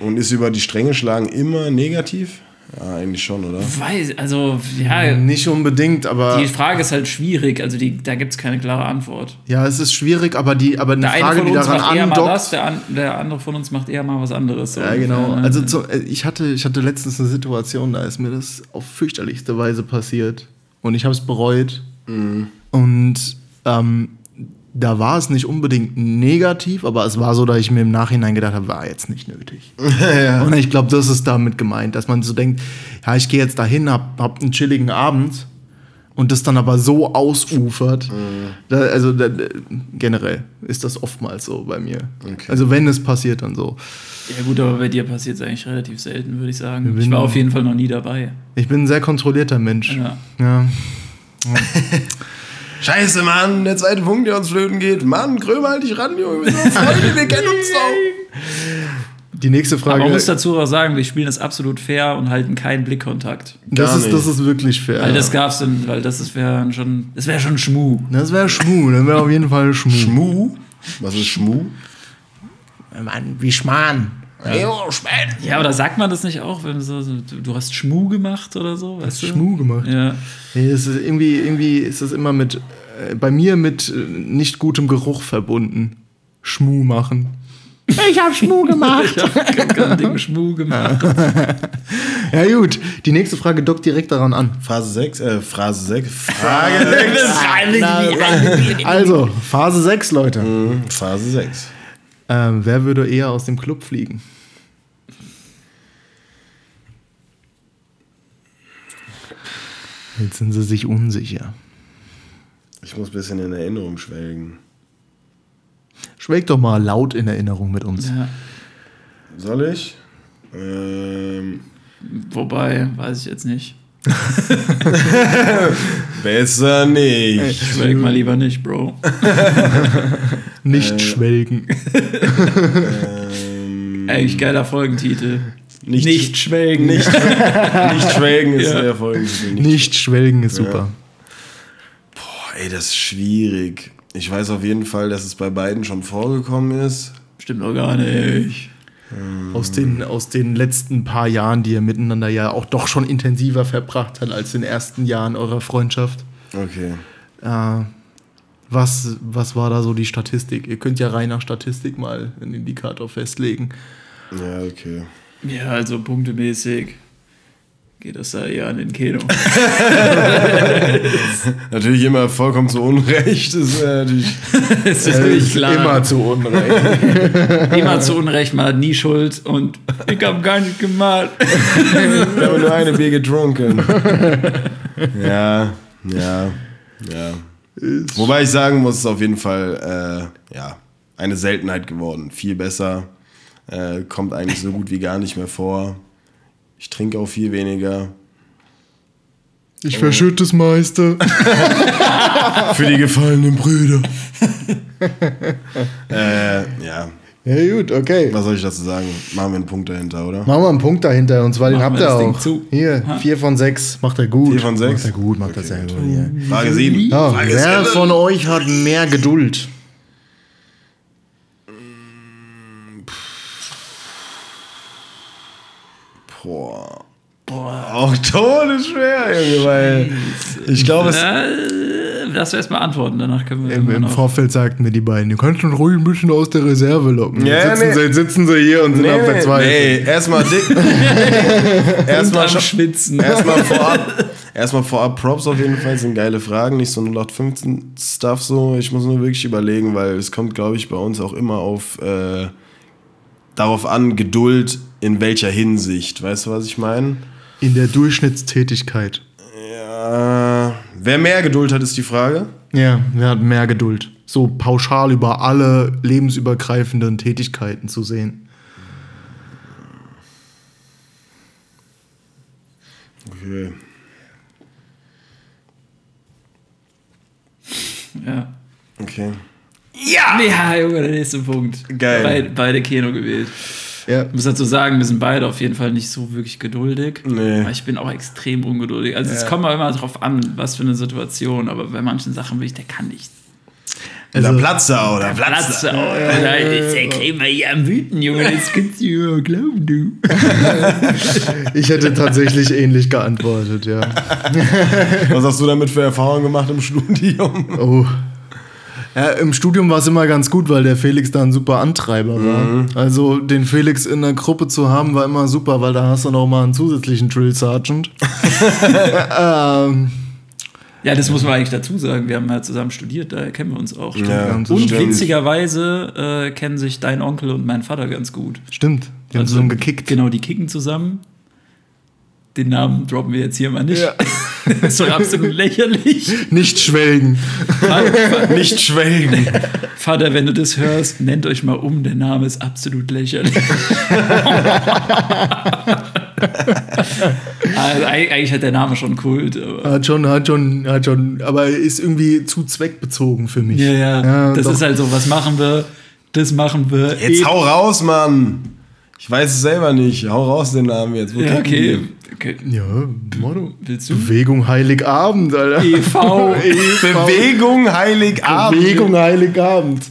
[SPEAKER 2] und ist über die Stränge schlagen immer negativ? Ja, eigentlich schon, oder?
[SPEAKER 1] Weiß, also, ja,
[SPEAKER 3] Nicht unbedingt, aber
[SPEAKER 1] die Frage ist halt schwierig. Also, die, da gibt es keine klare Antwort.
[SPEAKER 3] ja, es ist schwierig, aber die, aber eine
[SPEAKER 1] Der eine
[SPEAKER 3] Frage,
[SPEAKER 1] von
[SPEAKER 3] die
[SPEAKER 1] uns
[SPEAKER 3] daran
[SPEAKER 1] macht eher mal das,
[SPEAKER 3] andockt.
[SPEAKER 1] der, an, der andere von uns macht eher mal was anderes. so
[SPEAKER 3] Ja, genau. Also zu, äh, ich, hatte, ich hatte letztens eine Situation, da ist mir das auf fürchterlichste Weise passiert. Und ich habe es bereut. Und ähm, da war es nicht unbedingt negativ, aber es war so, dass ich mir im Nachhinein gedacht habe, war jetzt nicht nötig. Und ich glaube, das ist damit gemeint, dass man so denkt, ja, ich gehe jetzt dahin, hab, hab einen chilligen Abend und das dann aber so ausufert. Da, also da, generell ist das oftmals so bei mir.
[SPEAKER 2] Okay.
[SPEAKER 3] Also wenn es passiert, dann so.
[SPEAKER 1] Ja gut, aber bei dir passiert es eigentlich relativ selten, würde ich sagen.
[SPEAKER 3] Wir
[SPEAKER 1] Ich war
[SPEAKER 3] bin-
[SPEAKER 1] auf jeden Fall noch nie dabei.
[SPEAKER 3] Ich bin ein sehr kontrollierter Mensch.
[SPEAKER 1] Ja.
[SPEAKER 3] Ja.
[SPEAKER 2] Scheiße, Mann, der zweite Punkt, der uns flöten geht. Mann, Krömer, halt dich ran, Junge. Wir sind Freunde, wir kennen uns doch.
[SPEAKER 3] Die nächste
[SPEAKER 1] Aber
[SPEAKER 3] Frage.
[SPEAKER 1] man muss dazu auch sagen, wir spielen das absolut fair und halten keinen Blickkontakt.
[SPEAKER 3] das,
[SPEAKER 2] Gar
[SPEAKER 3] ist, das ist wirklich fair.
[SPEAKER 1] Weil das gab's denn, weil das ist wär schon, das wäre schon Schmu.
[SPEAKER 3] das wäre Schmu, das wäre auf jeden Fall Schmu.
[SPEAKER 2] Schmu? Was ist Schmu?
[SPEAKER 3] Mann, wie Schmarrn.
[SPEAKER 1] Ja, oder sagt man das nicht auch, wenn so, so du hast Schmu gemacht oder so, weißt du?
[SPEAKER 3] Schmu gemacht.
[SPEAKER 1] Ja.
[SPEAKER 3] Nee, es ist irgendwie, irgendwie ist das immer mit, äh, bei mir mit äh, nicht gutem Geruch verbunden. Schmu machen. Ich habe Schmu gemacht.
[SPEAKER 1] Ich hab gerade Ding Schmu gemacht.
[SPEAKER 3] ja gut, die nächste Frage dockt direkt daran an.
[SPEAKER 2] Phase 6, äh, Phrase 6. Frage 6.
[SPEAKER 3] Also, Phase 6, Leute.
[SPEAKER 2] Mhm, Phase 6.
[SPEAKER 3] Ähm, wer würde eher aus dem Club fliegen? Jetzt sind sie sich unsicher.
[SPEAKER 2] Ich muss ein bisschen in Erinnerung schwelgen.
[SPEAKER 3] Schwelgt doch mal laut in Erinnerung mit uns.
[SPEAKER 1] Ja.
[SPEAKER 2] Soll ich? Ähm,
[SPEAKER 1] Wobei, weiß ich jetzt nicht.
[SPEAKER 2] besser nicht.
[SPEAKER 1] Schwelg mal lieber nicht, Bro.
[SPEAKER 3] Nicht schwelgen.
[SPEAKER 2] Ähm,
[SPEAKER 1] Eigentlich geiler Folgentitel.
[SPEAKER 2] Nicht-
[SPEAKER 1] nicht schwelgen.
[SPEAKER 2] nicht, nicht schwelgen ist
[SPEAKER 1] Ja.
[SPEAKER 2] der Folgentitel. Nicht.
[SPEAKER 3] Nicht schwelgen ist super.
[SPEAKER 2] Boah, ey, das ist schwierig. Ich weiß auf jeden Fall, dass es bei beiden schon vorgekommen ist.
[SPEAKER 1] Stimmt doch gar nicht.
[SPEAKER 3] Aus, den, aus den letzten paar Jahren, die ihr miteinander ja auch doch schon intensiver verbracht habt als in den ersten Jahren eurer Freundschaft.
[SPEAKER 2] Okay.
[SPEAKER 3] Äh, was, was war da so die Statistik? Ihr könnt ja rein nach Statistik mal einen Indikator festlegen.
[SPEAKER 2] Ja, okay.
[SPEAKER 1] Ja, also punktemäßig geht das da eher an den Keno.
[SPEAKER 2] Natürlich immer vollkommen zu Unrecht. Ist äh, natürlich
[SPEAKER 1] das ist natürlich klar.
[SPEAKER 3] Immer zu Unrecht.
[SPEAKER 1] immer zu Unrecht, man hat nie Schuld und ich hab gar nicht gemacht.
[SPEAKER 2] Ich habe nur eine Bier getrunken. ja, ja, ja. Wobei ich sagen muss, es ist auf jeden Fall äh, ja, eine Seltenheit geworden. Viel besser. Äh, kommt eigentlich so gut wie gar nicht mehr vor. Ich trinke auch viel weniger.
[SPEAKER 3] Ich verschütte das meiste.
[SPEAKER 2] Für die gefallenen Brüder. äh, ja,
[SPEAKER 3] Ja, gut, okay.
[SPEAKER 2] was soll ich dazu sagen? Machen wir einen Punkt dahinter, oder?
[SPEAKER 3] Machen wir einen Punkt dahinter und zwar den
[SPEAKER 1] Machen
[SPEAKER 3] habt
[SPEAKER 1] wir
[SPEAKER 3] ihr auch.
[SPEAKER 1] zu.
[SPEAKER 3] Hier, vier von sechs. Macht er gut.
[SPEAKER 2] Vier von sechs?
[SPEAKER 3] Macht er gut, macht er sehr gut.
[SPEAKER 2] Frage 7.
[SPEAKER 3] Ja,
[SPEAKER 2] Frage
[SPEAKER 3] wer
[SPEAKER 2] sieben.
[SPEAKER 3] von euch hat mehr Geduld?
[SPEAKER 2] Boah. Auch todesschwer, Junge, weil ich glaube, es.
[SPEAKER 1] Lass erst mal antworten, danach können wir
[SPEAKER 3] Im, Im. Vorfeld sagten mir die beiden, ihr könnt schon ruhig ein bisschen aus der Reserve locken.
[SPEAKER 2] Ja,
[SPEAKER 3] jetzt, sitzen
[SPEAKER 2] nee.
[SPEAKER 3] sie, jetzt sitzen sie hier und sind am Verzweifeln.
[SPEAKER 2] nee, erstmal dick. erstmal
[SPEAKER 1] Schwitzen.
[SPEAKER 2] Erstmal vorab, erstmal vorab Props auf jeden Fall, sind geile Fragen, nicht so 0815 Stuff so. Ich muss nur wirklich überlegen, weil es kommt, glaube ich, bei uns auch immer auf äh, darauf an, Geduld in welcher Hinsicht. Weißt du, was ich meine?
[SPEAKER 3] In der Durchschnittstätigkeit.
[SPEAKER 2] Ja, wer mehr Geduld hat, ist die Frage.
[SPEAKER 3] Ja, wer hat mehr Geduld? So pauschal über alle lebensübergreifenden Tätigkeiten zu sehen.
[SPEAKER 2] Okay.
[SPEAKER 1] Ja.
[SPEAKER 2] Okay.
[SPEAKER 1] Ja! Ja, Junge, der nächste Punkt.
[SPEAKER 2] Geil.
[SPEAKER 1] Beide, beide Keno gewählt.
[SPEAKER 3] Ja.
[SPEAKER 1] Ich muss dazu sagen, wir sind beide auf jeden Fall nicht so wirklich geduldig.
[SPEAKER 2] Nee.
[SPEAKER 1] Aber ich bin auch extrem ungeduldig. Also es kommt mal immer drauf an, was für eine Situation, aber bei manchen Sachen bin ich, der kann nicht.
[SPEAKER 3] Also,
[SPEAKER 2] oder Platzer oder Platzer.
[SPEAKER 1] Platz. Oh, da ist der Krämer hier am Wüten, Junge. Das kannst du mal glauben, du.
[SPEAKER 3] ich hätte tatsächlich ähnlich geantwortet, ja.
[SPEAKER 2] Was hast du damit für Erfahrungen gemacht im Studium?
[SPEAKER 3] Oh. Ja, Im Studium war es immer ganz gut, weil der Felix da ein super Antreiber war. Also den Felix in der Gruppe zu haben, war immer super, weil da hast du noch mal einen zusätzlichen Drill Sergeant. ähm,
[SPEAKER 1] Ja, das muss man eigentlich dazu sagen. Wir haben ja zusammen studiert, daher kennen wir uns auch.
[SPEAKER 2] Ja,
[SPEAKER 1] Und
[SPEAKER 2] stimmt.
[SPEAKER 1] witzigerweise äh, kennen sich dein Onkel und mein Vater ganz gut.
[SPEAKER 3] stimmt, die haben zusammen gekickt.
[SPEAKER 1] Genau, die kicken zusammen. Den Namen droppen wir jetzt hier mal nicht.
[SPEAKER 3] Ja.
[SPEAKER 1] das ist doch absolut lächerlich.
[SPEAKER 3] Nicht schwelgen.
[SPEAKER 1] Vater,
[SPEAKER 2] Nicht schwelgen.
[SPEAKER 1] Vater, wenn du das hörst, nennt euch mal um. Der Name ist absolut lächerlich. also, eig- eigentlich hat der Name schon Kult. Aber
[SPEAKER 3] Hat schon, hat schon, hat schon, aber ist irgendwie zu zweckbezogen für mich.
[SPEAKER 1] ja, ja, das
[SPEAKER 3] doch.
[SPEAKER 1] ist halt so, was machen wir? Das machen wir.
[SPEAKER 2] Jetzt
[SPEAKER 1] Eh-
[SPEAKER 2] hau raus, Mann. Ich weiß es selber nicht. Hau raus den Namen jetzt. Wo
[SPEAKER 1] Ja, okay.
[SPEAKER 2] die?
[SPEAKER 1] Okay.
[SPEAKER 3] Ja, Motto.
[SPEAKER 1] Willst du?
[SPEAKER 3] Bewegung Heiligabend, Alter.
[SPEAKER 1] EV.
[SPEAKER 2] Bewegung Heiligabend.
[SPEAKER 3] Bewegung Heiligabend.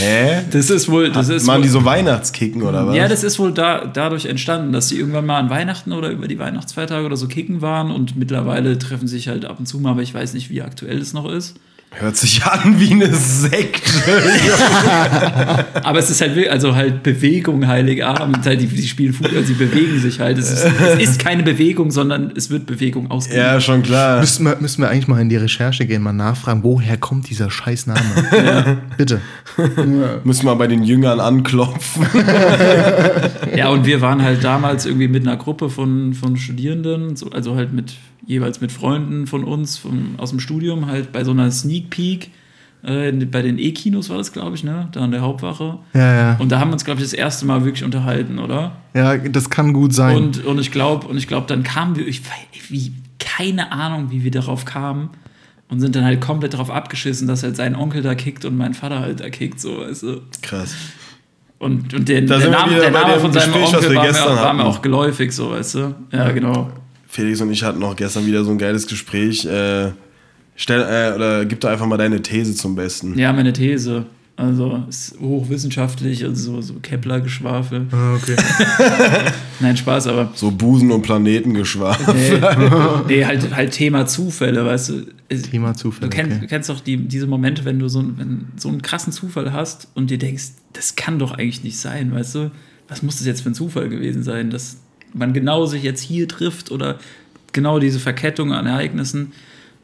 [SPEAKER 2] Hä?
[SPEAKER 1] Das ist wohl, das ist
[SPEAKER 2] Machen
[SPEAKER 1] wohl,
[SPEAKER 2] die so Weihnachtskicken oder was?
[SPEAKER 1] Ja, das ist wohl da, dadurch entstanden, dass sie irgendwann mal an Weihnachten oder über die Weihnachtsfeiertage oder so kicken waren und mittlerweile treffen sich halt ab und zu mal, aber ich weiß nicht, wie aktuell es noch ist.
[SPEAKER 2] Hört sich an wie eine Sekte.
[SPEAKER 1] Aber es ist halt, wirklich- also halt Bewegung, Heiligabend, halt, die, die spielen Fußball, sie bewegen sich halt. Es ist, es ist keine Bewegung, sondern es wird Bewegung ausgeübt.
[SPEAKER 2] ja, schon klar.
[SPEAKER 3] Müssen wir, müssen wir eigentlich mal in die Recherche gehen, mal nachfragen, woher kommt dieser Scheißname? Bitte.
[SPEAKER 2] Müssen wir bei den Jüngern anklopfen.
[SPEAKER 1] Ja, und wir waren halt damals irgendwie mit einer Gruppe von, von Studierenden, so, also halt mit jeweils mit Freunden von uns von, aus dem Studium, halt bei so einer Sneak Peek. Äh, bei den E-Kinos war das, glaube ich, ne? Da an der Hauptwache.
[SPEAKER 3] Ja, ja.
[SPEAKER 1] Und da haben wir uns, glaube ich, das erste Mal wirklich unterhalten, oder?
[SPEAKER 3] Ja, das kann gut sein.
[SPEAKER 1] Und, und ich glaube, und ich glaube, dann kamen wir, ich weiß- wie, keine Ahnung, wie wir darauf kamen. Und sind dann halt komplett darauf abgeschissen, dass halt sein Onkel da kickt und mein Vater halt da kickt, so, weißt du.
[SPEAKER 2] Krass.
[SPEAKER 1] Und, und der, der Name, der Name von seinem
[SPEAKER 2] Gespräch,
[SPEAKER 1] Onkel war mir,
[SPEAKER 2] gestern
[SPEAKER 1] war mir auch geläufig, so, weißt du. Ja, genau.
[SPEAKER 2] Felix und ich hatten auch gestern wieder so ein geiles Gespräch. Äh, stell, äh, oder gib doch einfach mal deine These zum Besten.
[SPEAKER 1] Ja, meine These. Also, ist hochwissenschaftlich, also so, so Kepler-Geschwafel.
[SPEAKER 3] Ah, okay.
[SPEAKER 1] Nein, Spaß, aber.
[SPEAKER 2] So Busen- und Planetengeschwafel.
[SPEAKER 1] Nee, nee halt, halt Thema Zufälle, weißt du.
[SPEAKER 3] Thema Zufall.
[SPEAKER 1] Du kennst,
[SPEAKER 3] okay.
[SPEAKER 1] du kennst doch die, diese Momente, wenn du so, einen- wenn, so einen krassen Zufall hast und dir denkst, das kann doch eigentlich nicht sein, weißt du? Was muss das jetzt für ein Zufall gewesen sein, dass man genau sich jetzt hier trifft oder genau diese Verkettung an Ereignissen?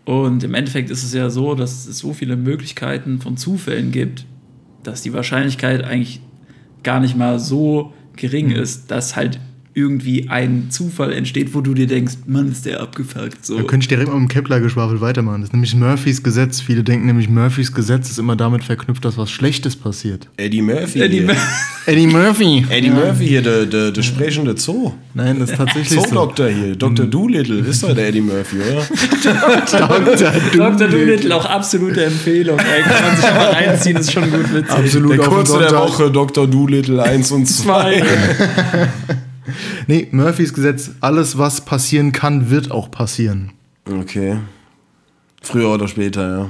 [SPEAKER 1] Und im Endeffekt ist es ja so, dass es so viele Möglichkeiten von Zufällen gibt, dass die Wahrscheinlichkeit eigentlich gar nicht mal so gering ist, dass halt irgendwie ein Zufall entsteht, wo du dir denkst, Mann, ist der abgefuckt. So.
[SPEAKER 3] Da könnte ich direkt mal mit dem Kepler-Geschwafel weitermachen. Das ist nämlich Murphys Gesetz. Viele denken nämlich, Murphys Gesetz ist immer damit verknüpft, dass was Schlechtes passiert.
[SPEAKER 2] Eddie Murphy.
[SPEAKER 1] Ja, die-
[SPEAKER 2] hier.
[SPEAKER 3] Eddie Murphy.
[SPEAKER 2] Eddie Murphy hier, der, der, der sprechende Zoo.
[SPEAKER 3] Nein, das ist tatsächlich so.
[SPEAKER 2] Zoo-Doktor hier. Dr. Doolittle. Ist doch der Eddie Murphy, oder?
[SPEAKER 3] Dr.
[SPEAKER 1] Doolittle, auch absolute Empfehlung. Ey, kann man sich mal reinziehen, ist schon gut witzig.
[SPEAKER 3] Absolut
[SPEAKER 2] Der kurze der. Woche, Dr. Doolittle 1 und 2.
[SPEAKER 3] Nee, Murphys Gesetz, alles was passieren kann, wird auch passieren.
[SPEAKER 2] Okay. Früher oder später, ja.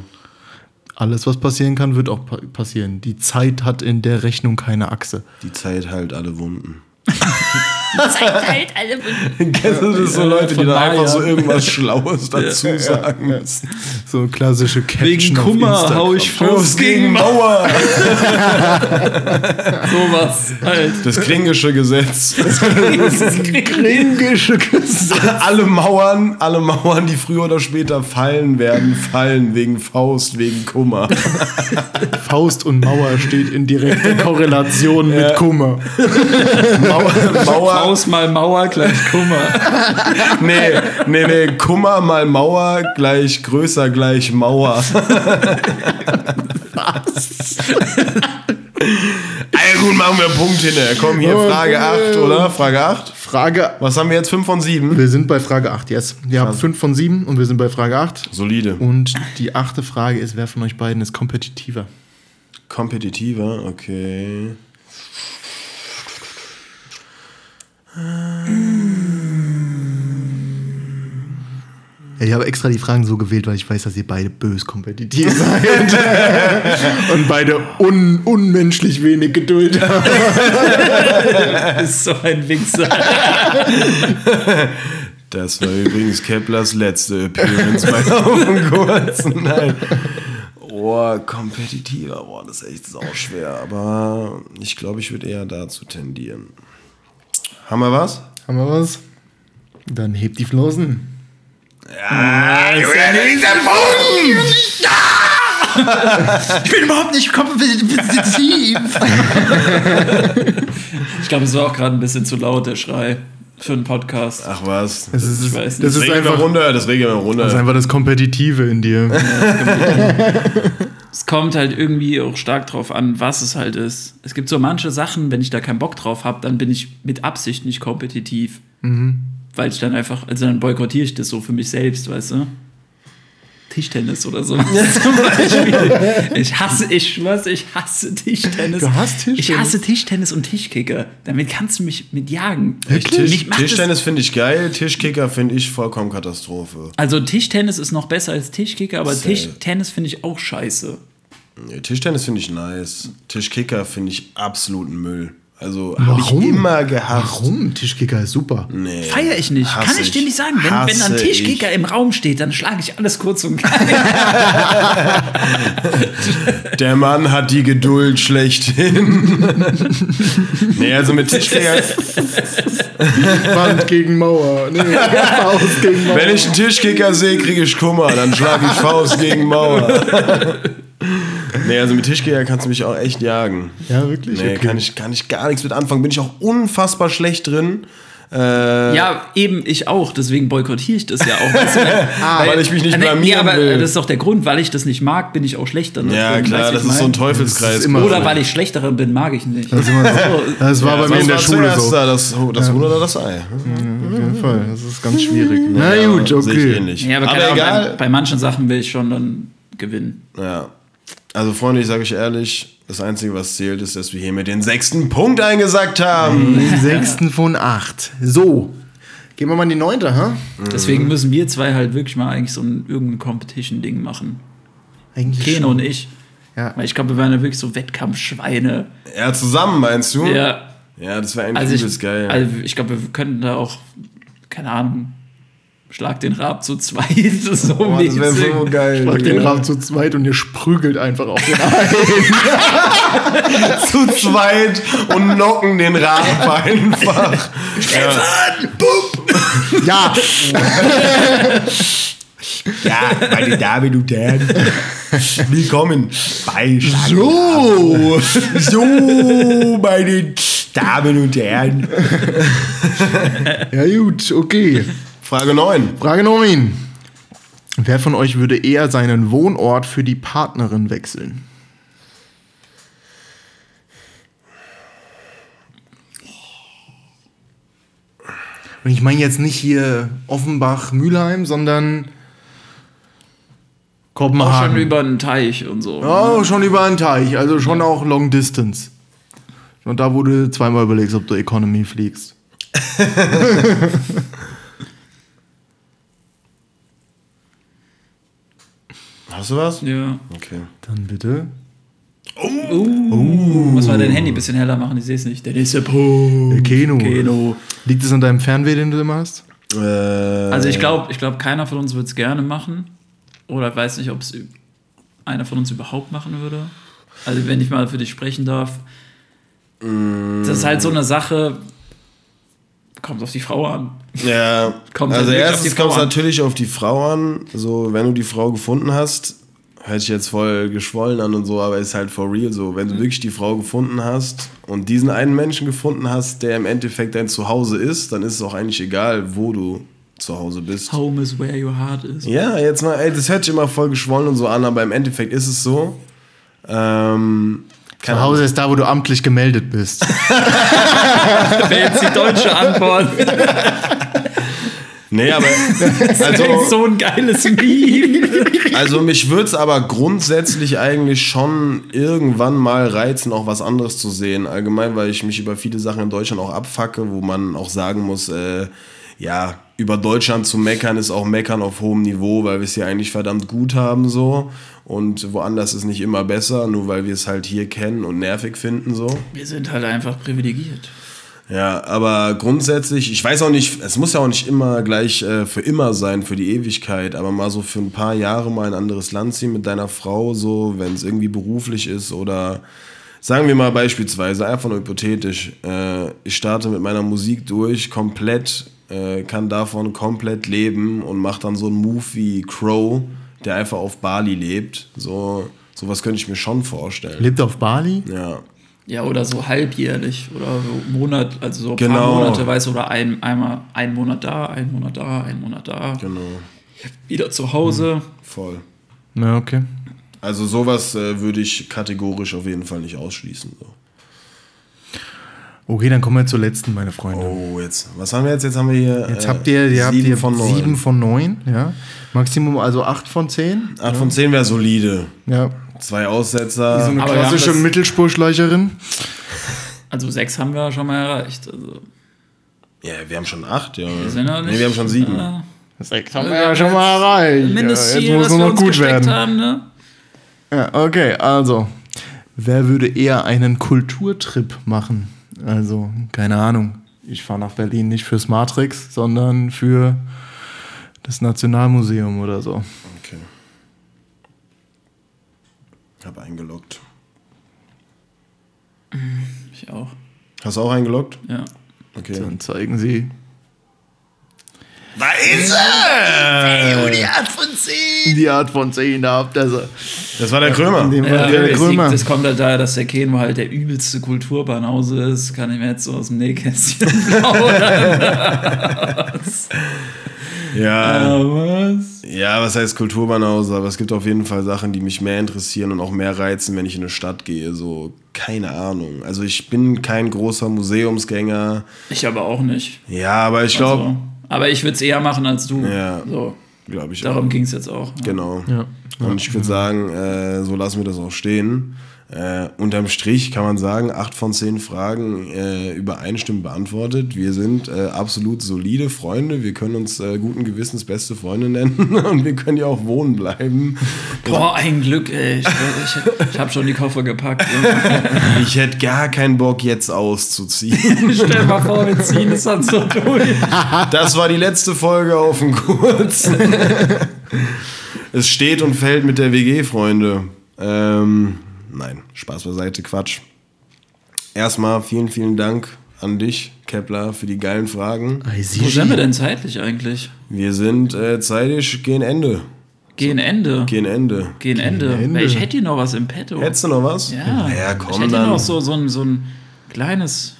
[SPEAKER 3] Alles was passieren kann, wird auch pa passieren. Die Zeit hat in der Rechnung keine Achse.
[SPEAKER 2] Die Zeit heilt alle Wunden.
[SPEAKER 1] Zeit halt alle.
[SPEAKER 2] Kennst du das so Leute, die dann einfach so irgendwas Schlaues dazu sagen müssen?
[SPEAKER 3] So klassische Caption
[SPEAKER 1] Wegen Kummer hau ich Faust gegen
[SPEAKER 2] Mauer.
[SPEAKER 1] sowas. Halt.
[SPEAKER 2] Das Klingische Gesetz.
[SPEAKER 3] Kringische Gesetz.
[SPEAKER 2] alle Mauern, alle Mauern, die früher oder später fallen werden, fallen wegen Faust, wegen Kummer.
[SPEAKER 3] Faust und Mauer steht in direkter Korrelation mit. Kummer.
[SPEAKER 2] Mauer, Mauer
[SPEAKER 1] Faust mal Mauer gleich Kummer.
[SPEAKER 2] nee, nee, nee, Kummer mal Mauer gleich größer gleich Mauer. Ah, gut, machen wir einen Punkt hinterher. Komm, hier, Frage 8, oder? Frage 8.
[SPEAKER 3] Frage.
[SPEAKER 2] Was haben wir jetzt? 5 von 7?
[SPEAKER 3] Wir sind bei Frage 8, yes. Wir haben 5 von 7 und wir sind bei Frage 8.
[SPEAKER 2] Solide.
[SPEAKER 3] Und die achte Frage ist, wer von euch beiden ist kompetitiver?
[SPEAKER 2] Kompetitiver, okay.
[SPEAKER 3] Ich habe extra die Fragen so gewählt, weil ich weiß, dass ihr beide bös kompetitiv seid. Und beide un unmenschlich wenig Geduld habt.
[SPEAKER 1] Das ist so ein Wichser.
[SPEAKER 2] Das war übrigens Keplers letzte Appearance bei Auf und Kurz. Nein. Oh, kompetitiver, boah, das ist echt sau schwer. Aber ich glaube, ich würde eher dazu tendieren. Haben wir was?
[SPEAKER 3] Haben wir was? Dann hebt die Flossen. Ich bin überhaupt nicht kompetitiv.
[SPEAKER 1] Ich glaube, es war auch gerade ein bisschen zu laut, der Schrei. Für einen Podcast.
[SPEAKER 2] Ach was.
[SPEAKER 3] Das ist,
[SPEAKER 1] Ich weiß nicht.
[SPEAKER 3] das
[SPEAKER 2] Das
[SPEAKER 3] ist einfach,
[SPEAKER 2] runter, das regeln wir runter.
[SPEAKER 3] das ist einfach das Kompetitive in dir.
[SPEAKER 1] Es kommt halt irgendwie auch stark drauf an, was es halt ist. Es gibt so manche Sachen, wenn ich da keinen Bock drauf habe, dann bin ich mit Absicht nicht kompetitiv. Weil ich dann einfach, also dann boykottiere ich das so für mich selbst, weißt du? Tischtennis oder so. Zum Beispiel. Ich hasse, ich schwör's, ich hasse Tischtennis.
[SPEAKER 3] Du hasst Tischtennis?
[SPEAKER 1] Ich hasse Tischtennis und Tischkicker. Damit kannst du mich mit jagen. Das-
[SPEAKER 2] Tischtennis finde ich geil, Tischkicker finde ich vollkommen Katastrophe.
[SPEAKER 1] Also Tischtennis ist noch besser als Tischkicker, aber
[SPEAKER 2] Safe.
[SPEAKER 1] Tischtennis finde ich auch scheiße.
[SPEAKER 2] Nee, Tischtennis finde ich nice. Tischkicker finde ich absoluten Müll. Also habe ich
[SPEAKER 3] Warum?
[SPEAKER 2] immer gehasst.
[SPEAKER 3] Warum? Tischkicker ist super.
[SPEAKER 2] Nee,
[SPEAKER 1] Feier ich nicht.
[SPEAKER 2] hasse
[SPEAKER 1] Kann ich dir nicht sagen. Wenn, wenn ein
[SPEAKER 2] Hasse
[SPEAKER 1] Tischkicker im Raum steht, dann schlage ich alles kurz und klein.
[SPEAKER 2] ich. Der Mann hat die Geduld schlechthin. nee, also mit Tischkicker,
[SPEAKER 3] Wand gegen Mauer. Nee, Faust gegen Mauer.
[SPEAKER 2] wenn ich einen Tischkicker sehe, kriege ich Kummer. Dann schlage ich Faust gegen Mauer. Nee, also mit Tischkicker kannst du mich auch echt jagen.
[SPEAKER 3] Ja, wirklich?
[SPEAKER 2] Nee,
[SPEAKER 3] Okay.
[SPEAKER 2] kann, ich, kann ich gar nichts mit anfangen. Bin ich auch unfassbar schlecht drin. Äh,
[SPEAKER 1] ja, eben, ich auch. Deswegen boykottiere ich das ja auch. Weißt du,
[SPEAKER 2] Ah, weil ich mich nicht
[SPEAKER 1] nee,
[SPEAKER 2] blamieren
[SPEAKER 1] nee, aber
[SPEAKER 2] will.
[SPEAKER 1] das ist doch der Grund, weil ich das nicht mag, bin ich auch schlechter.
[SPEAKER 2] Ja,
[SPEAKER 1] drin,
[SPEAKER 2] klar, das ist so ein
[SPEAKER 1] mein?
[SPEAKER 2] Teufelskreis.
[SPEAKER 1] Oder
[SPEAKER 3] so.
[SPEAKER 1] weil ich schlechterer bin, mag ich nicht.
[SPEAKER 3] Das, so. das war
[SPEAKER 2] Ja,
[SPEAKER 3] bei mir in der Schule so.
[SPEAKER 2] Da, das das Huhn oder das Ei?
[SPEAKER 3] Auf jeden Fall. Das ist ganz schwierig. Na
[SPEAKER 2] Ja,
[SPEAKER 3] gut, okay.
[SPEAKER 2] ähnlich.
[SPEAKER 1] Ja, aber,
[SPEAKER 2] aber egal.
[SPEAKER 1] Bei, bei manchen Sachen will ich schon dann gewinnen.
[SPEAKER 2] Ja. Also, Freunde, ich sage euch ehrlich, das Einzige, was zählt, ist, dass wir hiermit den sechsten Punkt eingesackt haben.
[SPEAKER 3] Den sechsten von acht. So. Gehen wir mal in die neunte, ha?
[SPEAKER 1] Deswegen müssen wir zwei halt wirklich mal eigentlich so ein irgendein Competition-Ding machen.
[SPEAKER 3] Eigentlich
[SPEAKER 1] Keno
[SPEAKER 3] schon.
[SPEAKER 1] und ich.
[SPEAKER 3] Ja.
[SPEAKER 1] Weil ich glaube, wir waren ja wirklich so Wettkampfschweine.
[SPEAKER 2] Ja, zusammen, meinst du?
[SPEAKER 1] Ja.
[SPEAKER 2] Ja, das wäre eigentlich
[SPEAKER 1] Also
[SPEAKER 2] übelst
[SPEAKER 1] ich,
[SPEAKER 2] geil.
[SPEAKER 1] also ich glaube, wir könnten da auch, keine Ahnung, schlag den Rab zu zweit. So
[SPEAKER 2] Boah, das wäre so geil.
[SPEAKER 3] Schlag den. Rahmen zu zweit und ihr sprügelt einfach auf den ein.
[SPEAKER 2] zu zweit und knocken den Rab einfach. ja.
[SPEAKER 3] Ja,
[SPEAKER 2] ja, meine Damen und Herren, willkommen bei
[SPEAKER 3] so.
[SPEAKER 2] So, meine Damen und Herren.
[SPEAKER 3] Ja gut, okay.
[SPEAKER 2] Frage 9.
[SPEAKER 3] Frage 9. Wer von euch würde eher seinen Wohnort für die Partnerin wechseln? Und ich meine jetzt nicht hier Offenbach, Mülheim, sondern
[SPEAKER 1] Auch schon
[SPEAKER 3] Kopenhagen.
[SPEAKER 1] über einen Teich und so.
[SPEAKER 3] Oh, schon über einen Teich, also schon auch Long Distance. Und da, wo du zweimal überlegst, ob du Economy fliegst.
[SPEAKER 2] Hast du was?
[SPEAKER 1] Ja.
[SPEAKER 2] Okay.
[SPEAKER 3] Dann bitte.
[SPEAKER 1] Muss mal dein Handy ein bisschen heller machen, ich sehe es nicht. Der nächste Punkt.
[SPEAKER 3] Der Keno.
[SPEAKER 1] Keno.
[SPEAKER 3] Liegt es an deinem Fernweh, den du immer hast?
[SPEAKER 2] Äh,
[SPEAKER 1] Also ich glaube, ich glaub, keiner von uns würde es gerne machen. Oder weiß nicht, ob es einer von uns überhaupt machen würde. Also wenn ich mal für dich sprechen darf. Das ist halt so eine Sache, kommt auf die Frau an.
[SPEAKER 2] Ja,
[SPEAKER 1] Kommt
[SPEAKER 2] also erstens kommt es natürlich auf die Frau an. So, wenn du die Frau gefunden hast, hört sich jetzt voll geschwollen an und so, aber ist halt for real so. Wenn du wirklich die Frau gefunden hast und diesen einen Menschen gefunden hast, der im Endeffekt dein Zuhause ist, dann ist es auch eigentlich egal, wo du zu Hause bist.
[SPEAKER 1] Home is where your heart is.
[SPEAKER 2] Ja, jetzt mal, ey, das hört sich immer voll geschwollen und so an, aber im Endeffekt ist es so. Ähm, keine
[SPEAKER 3] Zu Hause ist da, wo du amtlich gemeldet bist.
[SPEAKER 1] Das wäre jetzt die deutsche Antwort.
[SPEAKER 2] Nee, aber
[SPEAKER 1] Also
[SPEAKER 2] also,
[SPEAKER 1] so ein geiles Meme.
[SPEAKER 2] also mich würde es aber grundsätzlich eigentlich schon irgendwann mal reizen, auch was anderes zu sehen. Allgemein, weil ich mich über viele Sachen in Deutschland auch abfacke, wo man auch sagen muss, äh, ja, über Deutschland zu meckern ist auch meckern auf hohem Niveau, weil wir es hier eigentlich verdammt gut haben so und woanders ist nicht immer besser, nur weil wir es halt hier kennen und nervig finden so.
[SPEAKER 1] Wir sind halt einfach privilegiert.
[SPEAKER 2] Ja, aber grundsätzlich, ich weiß auch nicht, es muss ja auch nicht immer gleich äh, für immer sein, für die Ewigkeit, aber mal so für ein paar Jahre mal ein anderes Land ziehen mit deiner Frau, so, wenn es irgendwie beruflich ist oder sagen wir mal beispielsweise, einfach nur hypothetisch, äh, ich starte mit meiner Musik durch, komplett, äh, kann davon komplett leben und mache dann so einen Move wie Crow, der einfach auf Bali lebt. So, sowas könnte ich mir schon vorstellen.
[SPEAKER 3] Lebt auf Bali?
[SPEAKER 2] Ja.
[SPEAKER 1] Ja, oder so halbjährlich oder so Monat, also so ein
[SPEAKER 2] Genau.
[SPEAKER 1] paar Monate, weißt du, oder ein, einmal ein Monat da, ein Monat da, ein Monat da,
[SPEAKER 2] Genau,
[SPEAKER 1] wieder zu Hause.
[SPEAKER 2] voll.
[SPEAKER 3] Ja, okay.
[SPEAKER 2] Also sowas äh, würde ich kategorisch auf jeden Fall nicht ausschließen. So.
[SPEAKER 3] Okay, dann kommen wir zur letzten, meine Freunde.
[SPEAKER 2] Oh, jetzt. Was haben wir jetzt? Jetzt haben wir hier.
[SPEAKER 3] Jetzt
[SPEAKER 2] äh,
[SPEAKER 3] habt ihr, ihr habt
[SPEAKER 2] sieben
[SPEAKER 3] ihr
[SPEAKER 2] von neun.
[SPEAKER 3] sieben von neun, ja. Maximum also acht von zehn.
[SPEAKER 2] Acht von zehn wäre solide.
[SPEAKER 3] Ja.
[SPEAKER 2] Zwei Aussetzer.
[SPEAKER 3] So eine
[SPEAKER 1] Aber
[SPEAKER 3] klassische Mittelspurschleicherin.
[SPEAKER 1] Also sechs haben wir schon mal erreicht. Also
[SPEAKER 2] ja, wir haben schon acht, ja.
[SPEAKER 1] wir sind ja nicht,
[SPEAKER 2] nee, wir haben schon sieben.
[SPEAKER 1] Äh,
[SPEAKER 3] Sechs haben wir ja schon mal erreicht.
[SPEAKER 1] Mindestziel,
[SPEAKER 3] ja, jetzt muss nur noch gut werden.
[SPEAKER 1] haben, ne?
[SPEAKER 3] Ja, okay, also. Wer würde eher einen Kulturtrip machen? Also, keine Ahnung. Ich fahre nach Berlin nicht fürs Matrix, sondern für das Nationalmuseum oder so.
[SPEAKER 2] Okay. Hab eingeloggt.
[SPEAKER 1] Ich auch.
[SPEAKER 2] Hast du auch eingeloggt?
[SPEAKER 1] Ja.
[SPEAKER 2] Okay.
[SPEAKER 3] Dann zeigen sie.
[SPEAKER 2] Da ist er!
[SPEAKER 3] Die Art von 10! Die Art von 10, da habt ihr sie.
[SPEAKER 2] Das war der Krömer.
[SPEAKER 1] Ja,
[SPEAKER 3] der
[SPEAKER 1] das,
[SPEAKER 3] Krömer.
[SPEAKER 1] liegt, das kommt halt daher, dass der Keno halt der übelste Kulturbanause ist. Kann ich mir jetzt so aus dem Nähkästchen plaudern.
[SPEAKER 2] Ja.
[SPEAKER 1] Was?
[SPEAKER 2] Ja, was heißt Kulturbanause? Aber es gibt auf jeden Fall Sachen, die mich mehr interessieren und auch mehr reizen, wenn ich in eine Stadt gehe. So, keine Ahnung. Also ich bin kein großer Museumsgänger.
[SPEAKER 1] Ich aber auch nicht.
[SPEAKER 2] Ja, aber ich glaube,
[SPEAKER 1] Also, aber ich würde es eher machen als du.
[SPEAKER 2] Ja.
[SPEAKER 1] So,
[SPEAKER 2] glaube ich.
[SPEAKER 1] darum ging es jetzt auch.
[SPEAKER 2] Genau.
[SPEAKER 3] Ja.
[SPEAKER 2] Und ich würde sagen, äh, so lassen wir das auch stehen. Äh, unterm Strich kann man sagen, acht von zehn Fragen äh, übereinstimmend beantwortet. Wir sind äh, absolut solide Freunde. Wir können uns äh, guten Gewissens beste Freunde nennen und wir können ja auch wohnen bleiben.
[SPEAKER 1] Boah, ein Glück, ey. Ich, ich, ich habe schon die Koffer gepackt.
[SPEAKER 2] Ich hätte gar keinen Bock, jetzt auszuziehen.
[SPEAKER 1] Stell mal vor, wir ziehen es dann so durch.
[SPEAKER 2] Das war die letzte Folge auf dem Kurz. es steht und fällt mit der WG, Freunde. Ähm, nein, Spaß beiseite, Quatsch. Erstmal vielen, vielen Dank an dich, Kepler, für die geilen Fragen.
[SPEAKER 1] Wo sind wir denn zeitlich eigentlich?
[SPEAKER 2] Wir sind äh, zeitig gegen Ende.
[SPEAKER 1] Gehen Ende.
[SPEAKER 2] Gegen Ende.
[SPEAKER 1] Gehen Ende.
[SPEAKER 3] Ende.
[SPEAKER 1] Ich hätte hier noch was im Petto.
[SPEAKER 2] Hättest du noch was?
[SPEAKER 1] Ja.
[SPEAKER 2] Ja,
[SPEAKER 1] ich
[SPEAKER 2] komm
[SPEAKER 1] hätte hier
[SPEAKER 2] dann.
[SPEAKER 1] noch so, so, ein, so ein kleines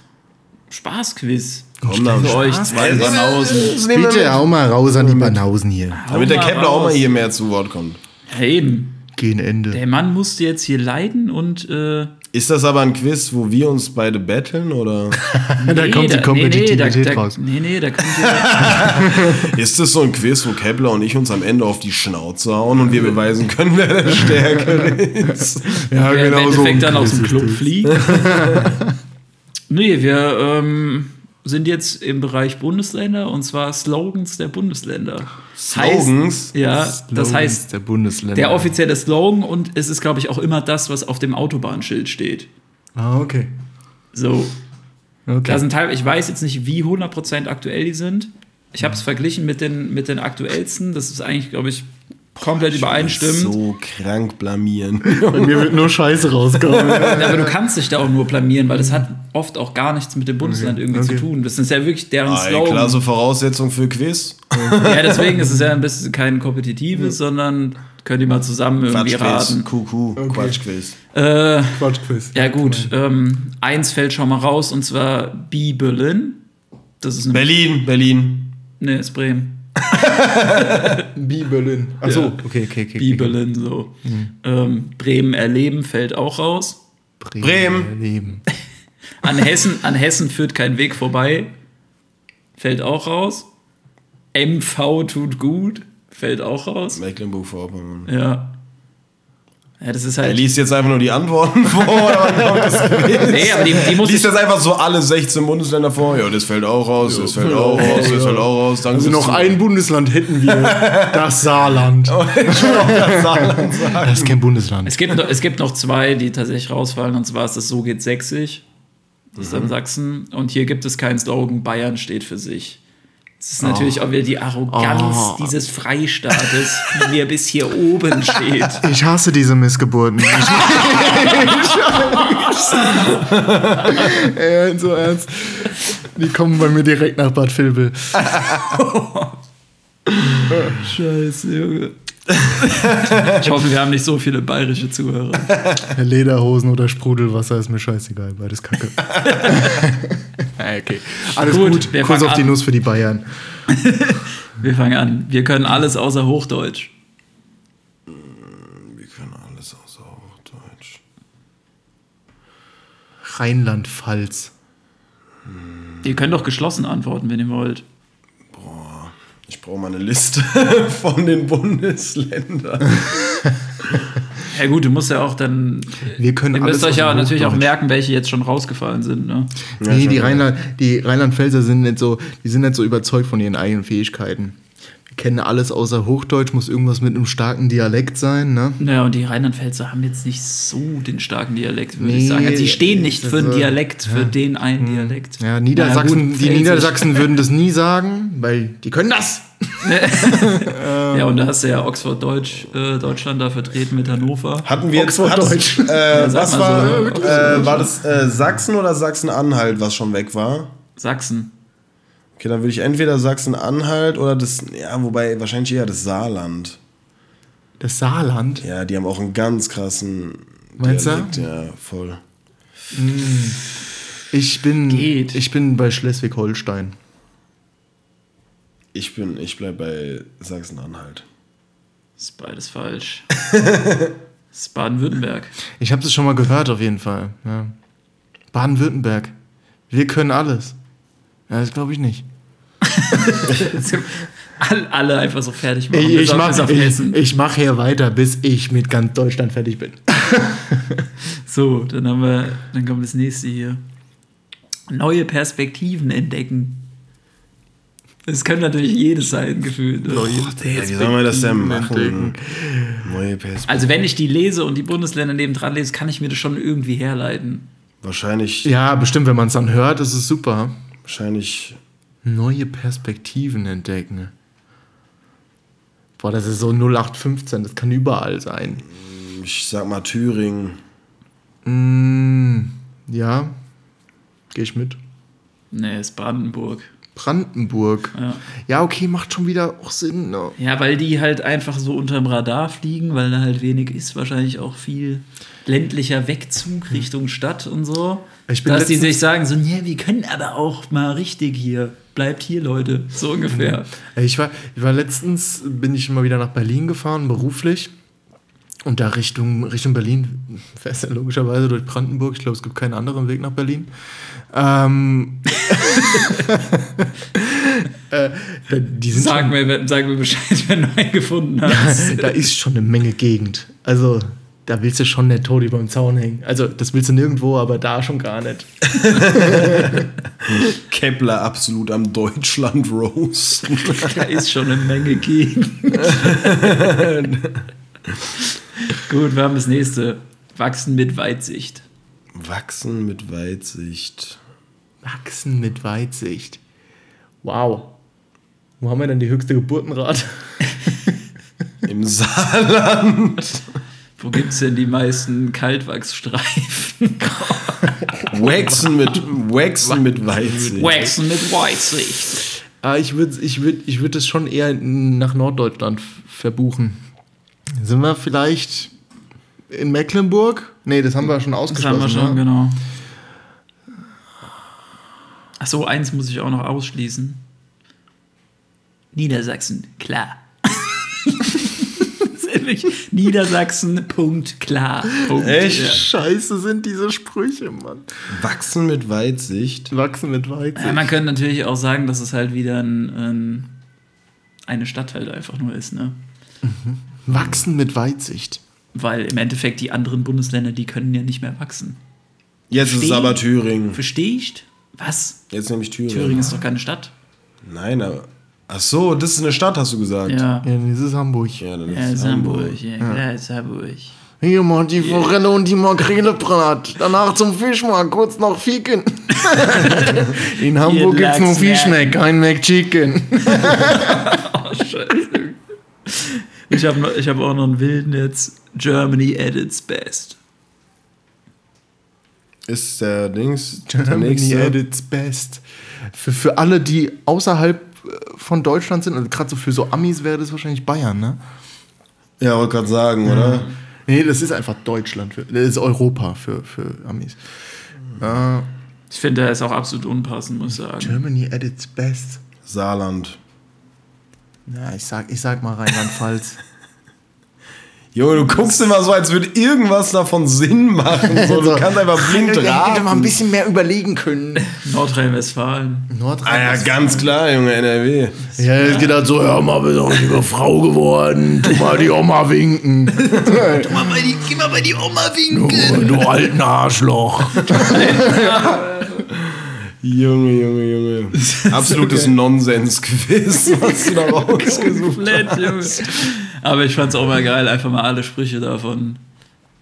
[SPEAKER 1] Spaßquiz.
[SPEAKER 2] Komm dann.
[SPEAKER 1] Für euch zwei Banausen.
[SPEAKER 3] Bitte auch mal raus an die Banausen hier.
[SPEAKER 2] Damit der Kepler auch mal
[SPEAKER 1] raus.
[SPEAKER 2] hier mehr zu Wort kommt.
[SPEAKER 1] Ja, eben.
[SPEAKER 3] Gehen Ende.
[SPEAKER 1] Der Mann musste jetzt hier leiden und. Äh,
[SPEAKER 2] Ist das aber ein Quiz, wo wir uns beide betteln oder
[SPEAKER 3] da kommt die
[SPEAKER 1] da-
[SPEAKER 3] Kompetitivität
[SPEAKER 1] nee, nee, da,
[SPEAKER 3] raus.
[SPEAKER 1] Da, nee, nee, da kommt hier.
[SPEAKER 2] ist das so ein Quiz, wo Kepler und ich uns am Ende auf die Schnauze hauen und wir beweisen können, wer der Stärkere ist?
[SPEAKER 3] Ja,
[SPEAKER 1] wer im
[SPEAKER 3] genau so.
[SPEAKER 1] Endeffekt dann aus dem Club fliegt. nee, wir ähm, sind jetzt im Bereich Bundesländer und zwar Slogans der Bundesländer.
[SPEAKER 2] Slogans?
[SPEAKER 1] Heißt, ja, das
[SPEAKER 3] Slogans
[SPEAKER 1] heißt
[SPEAKER 3] der Bundesländer.
[SPEAKER 1] der offizielle Slogan und es ist, glaube ich, auch immer das, was auf dem Autobahnschild steht.
[SPEAKER 3] Ah, okay.
[SPEAKER 1] So,
[SPEAKER 3] okay.
[SPEAKER 1] da sind ich weiß jetzt nicht, wie 100% aktuell die sind. Ich habe es verglichen mit den, mit den aktuellsten. Das ist eigentlich, glaube ich, komplett übereinstimmend.
[SPEAKER 2] So krank blamieren.
[SPEAKER 3] Bei mir wird nur Scheiße rauskommen.
[SPEAKER 1] Ja, aber du kannst dich da auch nur blamieren, weil das hat oft auch gar nichts mit dem Bundesland
[SPEAKER 3] Okay,
[SPEAKER 1] irgendwie
[SPEAKER 3] okay.
[SPEAKER 1] zu tun. Das ist ja wirklich deren
[SPEAKER 2] Ey,
[SPEAKER 1] Slogan.
[SPEAKER 2] klasse Voraussetzung für Quiz.
[SPEAKER 1] Ja, deswegen ist es ja ein bisschen kein kompetitives, sondern könnt ihr mal zusammen irgendwie raten.
[SPEAKER 2] Kuckuck. Quatschquiz.
[SPEAKER 1] Äh,
[SPEAKER 3] Quatschquiz.
[SPEAKER 1] ja gut, ähm, eins fällt schon mal raus und zwar B Berlin. Das ist
[SPEAKER 2] Berlin, Berlin.
[SPEAKER 1] Nee, ist Bremen.
[SPEAKER 3] Bi Berlin. Achso,
[SPEAKER 1] Ja.
[SPEAKER 3] okay, okay, okay.
[SPEAKER 1] B Berlin so. Ähm, Bremen erleben fällt auch raus.
[SPEAKER 2] Bremen.
[SPEAKER 3] Leben.
[SPEAKER 1] An Hessen, an Hessen führt kein Weg vorbei. Fällt auch raus. MV tut gut. Fällt auch raus.
[SPEAKER 2] Mecklenburg-Vorpommern.
[SPEAKER 1] Ja. Ja, das ist
[SPEAKER 2] Er
[SPEAKER 1] halt.
[SPEAKER 2] liest jetzt einfach nur die Antworten vor oder kommt das gewesen?
[SPEAKER 1] Nee, aber die, die muss
[SPEAKER 2] Liest
[SPEAKER 1] ich,
[SPEAKER 2] jetzt einfach so alle 16 Bundesländer vor. Ja, das fällt auch raus, das fällt auch raus, das fällt auch raus. Danke
[SPEAKER 3] Also noch ein Bundesland hätten wir. Das Saarland.
[SPEAKER 2] Saarland sagen.
[SPEAKER 3] Das ist kein Bundesland.
[SPEAKER 1] Es gibt, noch- es gibt noch zwei, die tatsächlich rausfallen, und zwar ist das So geht sächsisch. Das ist dann Sachsen. Und hier gibt es keinen Slogan, Bayern steht für sich. Es ist natürlich auch wieder die Arroganz
[SPEAKER 3] Oh.
[SPEAKER 1] dieses Freistaates, die mir bis hier oben steht.
[SPEAKER 3] Ich hasse diese Missgeburten. Ich, ja, so ernst. Die kommen bei mir direkt nach Bad Vilbel.
[SPEAKER 1] Scheiße, Junge. Ich hoffe, wir haben nicht so viele bayerische Zuhörer.
[SPEAKER 3] Lederhosen oder Sprudelwasser ist mir scheißegal, beides kacke. Ja, okay. Alles
[SPEAKER 1] Gut,
[SPEAKER 3] gut,
[SPEAKER 1] wir
[SPEAKER 3] Kuss auf die
[SPEAKER 1] an.
[SPEAKER 3] Nuss für die Bayern.
[SPEAKER 1] Wir fangen an. Wir können alles außer Hochdeutsch.
[SPEAKER 2] Wir können alles außer Hochdeutsch.
[SPEAKER 3] Rheinland-Pfalz.
[SPEAKER 1] Ihr könnt doch geschlossen antworten, wenn ihr wollt.
[SPEAKER 2] Ich brauche mal eine Liste von den Bundesländern.
[SPEAKER 1] Ja gut, du musst ja auch dann.
[SPEAKER 3] Wir können
[SPEAKER 1] Ihr müsst
[SPEAKER 3] alles
[SPEAKER 1] euch ja natürlich auch merken, welche jetzt schon rausgefallen sind. Ne?
[SPEAKER 3] Nee,
[SPEAKER 2] schon
[SPEAKER 3] die. Rheinland, die Rheinland-Pfälzer sind nicht so, die sind nicht so überzeugt von ihren eigenen Fähigkeiten. Kennen alles außer Hochdeutsch, muss irgendwas mit einem starken Dialekt sein, ne?
[SPEAKER 1] Ja, und die Rheinland-Pfälzer haben jetzt nicht so den starken Dialekt, würde
[SPEAKER 3] Nee,
[SPEAKER 1] ich sagen. Also sie stehen nicht für einen
[SPEAKER 3] so-
[SPEAKER 1] Dialekt, für den einen Dialekt.
[SPEAKER 3] Ja, Niedersachsen,
[SPEAKER 1] gut,
[SPEAKER 3] die. Niedersachsen würden das nie sagen, weil die können das.
[SPEAKER 1] Ja, und da hast du ja Oxford Deutsch, äh, Deutschland da vertreten mit Hannover.
[SPEAKER 2] Hatten wir jetzt.
[SPEAKER 3] Oxford Deutsch.
[SPEAKER 2] Äh,
[SPEAKER 1] sag
[SPEAKER 2] was war,
[SPEAKER 1] so,
[SPEAKER 2] äh, war das äh, Sachsen oder Sachsen-Anhalt, was schon weg war?
[SPEAKER 1] Sachsen.
[SPEAKER 2] Okay, dann würde ich entweder Sachsen-Anhalt oder das, ja, wobei wahrscheinlich eher das Saarland.
[SPEAKER 3] Das Saarland.
[SPEAKER 2] Ja, die haben auch einen ganz krassen
[SPEAKER 3] Meinst du?
[SPEAKER 2] Dialekt, Ja, voll.
[SPEAKER 3] Ich bin,
[SPEAKER 1] Geht.
[SPEAKER 3] ich bin bei Schleswig-Holstein.
[SPEAKER 2] Ich bin, ich bleib bei Sachsen-Anhalt.
[SPEAKER 1] Ist beides falsch. das ist Baden-Württemberg.
[SPEAKER 3] Ich habe das schon mal gehört, auf jeden Fall. Ja. Baden-Württemberg. Wir können alles. Ja, das glaube ich nicht.
[SPEAKER 1] Alle, einfach so fertig machen.
[SPEAKER 3] Ich, ich mache ich, ich mach hier weiter, bis ich mit ganz Deutschland fertig bin.
[SPEAKER 1] So, dann haben wir, dann kommt das nächste hier. Neue Perspektiven entdecken. Das könnte natürlich jedes sein, gefühlt.
[SPEAKER 2] wie soll man das denn machen?
[SPEAKER 3] entdecken.
[SPEAKER 2] Neue Perspektive.
[SPEAKER 1] Also wenn ich die lese und die Bundesländer nebendran lese, kann ich mir das schon irgendwie herleiten.
[SPEAKER 2] Wahrscheinlich,
[SPEAKER 3] Ja, bestimmt, wenn man es dann hört, ist es super.
[SPEAKER 2] wahrscheinlich
[SPEAKER 3] Neue Perspektiven entdecken. Boah, das ist so 0815, das kann überall sein.
[SPEAKER 2] ich sag mal Thüringen.
[SPEAKER 3] Mm, ja, gehe ich mit.
[SPEAKER 1] Nee, ist Brandenburg.
[SPEAKER 3] Brandenburg.
[SPEAKER 1] Ja.
[SPEAKER 3] Ja, okay, macht schon wieder auch Sinn. Ne?
[SPEAKER 1] ja, weil die halt einfach so unterm Radar fliegen, weil da halt wenig ist, wahrscheinlich auch viel ländlicher Wegzug Richtung Stadt und so.
[SPEAKER 3] Ich bin
[SPEAKER 1] Dass die sich sagen, so, nee, wir können aber auch mal richtig hier. Bleibt hier, Leute. So ungefähr.
[SPEAKER 3] Ich war, ich war letztens, bin ich mal wieder nach Berlin gefahren, beruflich. Und da Richtung, Richtung Berlin fährst du logischerweise durch Brandenburg. Ich glaube, es gibt keinen anderen Weg nach Berlin. Ähm, äh, die
[SPEAKER 1] Sag
[SPEAKER 3] schon,
[SPEAKER 1] mir, sag mir Bescheid, wenn du einen gefunden hast.
[SPEAKER 3] da ist schon eine Menge Gegend. Also, da willst du schon nicht tot über dem Zaun hängen. Also, das willst du nirgendwo, aber da schon gar nicht.
[SPEAKER 2] Kepler absolut am Deutschland Rose.
[SPEAKER 1] Da ist schon eine Menge gegen. Gut, wir haben das nächste. Wachsen mit Weitsicht.
[SPEAKER 2] Wachsen mit Weitsicht.
[SPEAKER 3] Wachsen mit Weitsicht. Wow. Wo haben wir denn die höchste Geburtenrate?
[SPEAKER 2] Im Saarland.
[SPEAKER 1] Wo gibt es denn die meisten Kaltwachsstreifen?
[SPEAKER 2] Waxen mit, waxen mit Weitsicht.
[SPEAKER 1] Wachsen mit Weitsicht.
[SPEAKER 3] Ah, ich würde ich würd, ich würd das schon eher nach Norddeutschland verbuchen. Sind wir vielleicht in Mecklenburg? Nee, das haben wir schon
[SPEAKER 1] Das
[SPEAKER 3] ausgeschlossen.
[SPEAKER 1] haben wir schon,
[SPEAKER 3] ne?
[SPEAKER 1] genau. Achso, eins muss ich auch noch ausschließen. Niedersachsen, klar. Wirklich Niedersachsen, Punkt, klar. Punkt.
[SPEAKER 2] Echt?
[SPEAKER 1] Ja.
[SPEAKER 3] Scheiße sind diese Sprüche, Mann.
[SPEAKER 2] Wachsen mit Weitsicht.
[SPEAKER 3] Wachsen mit Weitsicht.
[SPEAKER 1] Ja, man könnte natürlich auch sagen, dass es halt wieder ein, ein, eine Stadt halt einfach nur ist, ne?
[SPEAKER 3] Wachsen mit Weitsicht.
[SPEAKER 1] Weil im Endeffekt die anderen Bundesländer, die können ja nicht mehr wachsen.
[SPEAKER 2] Jetzt ist es
[SPEAKER 1] Versteh-
[SPEAKER 2] aber Thüringen.
[SPEAKER 1] Verstehst? Was?
[SPEAKER 2] Jetzt nämlich Thüringen.
[SPEAKER 1] Thüringen ist doch keine Stadt.
[SPEAKER 2] Nein, aber. Ach so, das ist eine Stadt, hast du gesagt.
[SPEAKER 1] Ja.
[SPEAKER 3] Ja, das ist Hamburg.
[SPEAKER 2] Ja, dann ist
[SPEAKER 1] Ja, ist Hamburg. Ja, klar, ist Hamburg.
[SPEAKER 3] Hier mal die Forelle und die Makrelebrat. Danach zum Fischmarkt, kurz noch ficken. In Hamburg gibt's nur. Fischmeck, kein McChicken.
[SPEAKER 1] Oh, scheiße. Ich habe ich hab auch noch einen wilden jetzt. Germany at its best.
[SPEAKER 2] Ist der Dings. der
[SPEAKER 3] Germany
[SPEAKER 2] nächste.
[SPEAKER 3] at its best. Für, für alle, die außerhalb von Deutschland sind, also gerade so für so Amis wäre das wahrscheinlich Bayern, ne?
[SPEAKER 2] Ja, wollte gerade sagen, oder?
[SPEAKER 3] Nee, das ist einfach Deutschland. Für, das ist Europa für, für Amis. Äh,
[SPEAKER 1] Ich finde, der ist auch absolut unpassend, muss ich sagen.
[SPEAKER 3] Germany at its best.
[SPEAKER 2] Saarland.
[SPEAKER 3] Ja, ich sag, ich sag mal Rheinland-Pfalz.
[SPEAKER 2] Junge, du guckst immer so, als würde irgendwas davon Sinn machen. So, du kannst einfach blind
[SPEAKER 3] Hätte mal ein
[SPEAKER 2] raten.
[SPEAKER 3] bisschen mehr überlegen können.
[SPEAKER 1] Nordrhein-Westfalen.
[SPEAKER 2] Ah ja, ganz klar, Junge, NRW.
[SPEAKER 3] Ja, jetzt geht halt so, hör mal, bist auch lieber Frau geworden. Tu mal die Oma winken.
[SPEAKER 1] Mach mal die, geh mal bei die Oma winken.
[SPEAKER 3] du alten Arschloch.
[SPEAKER 2] Junge, Junge, Junge. Absolutes Nonsens-Quiz, was du da rausgesucht
[SPEAKER 1] Komplett, Junge. Aber ich fand's auch mal geil, einfach mal alle Sprüche davon.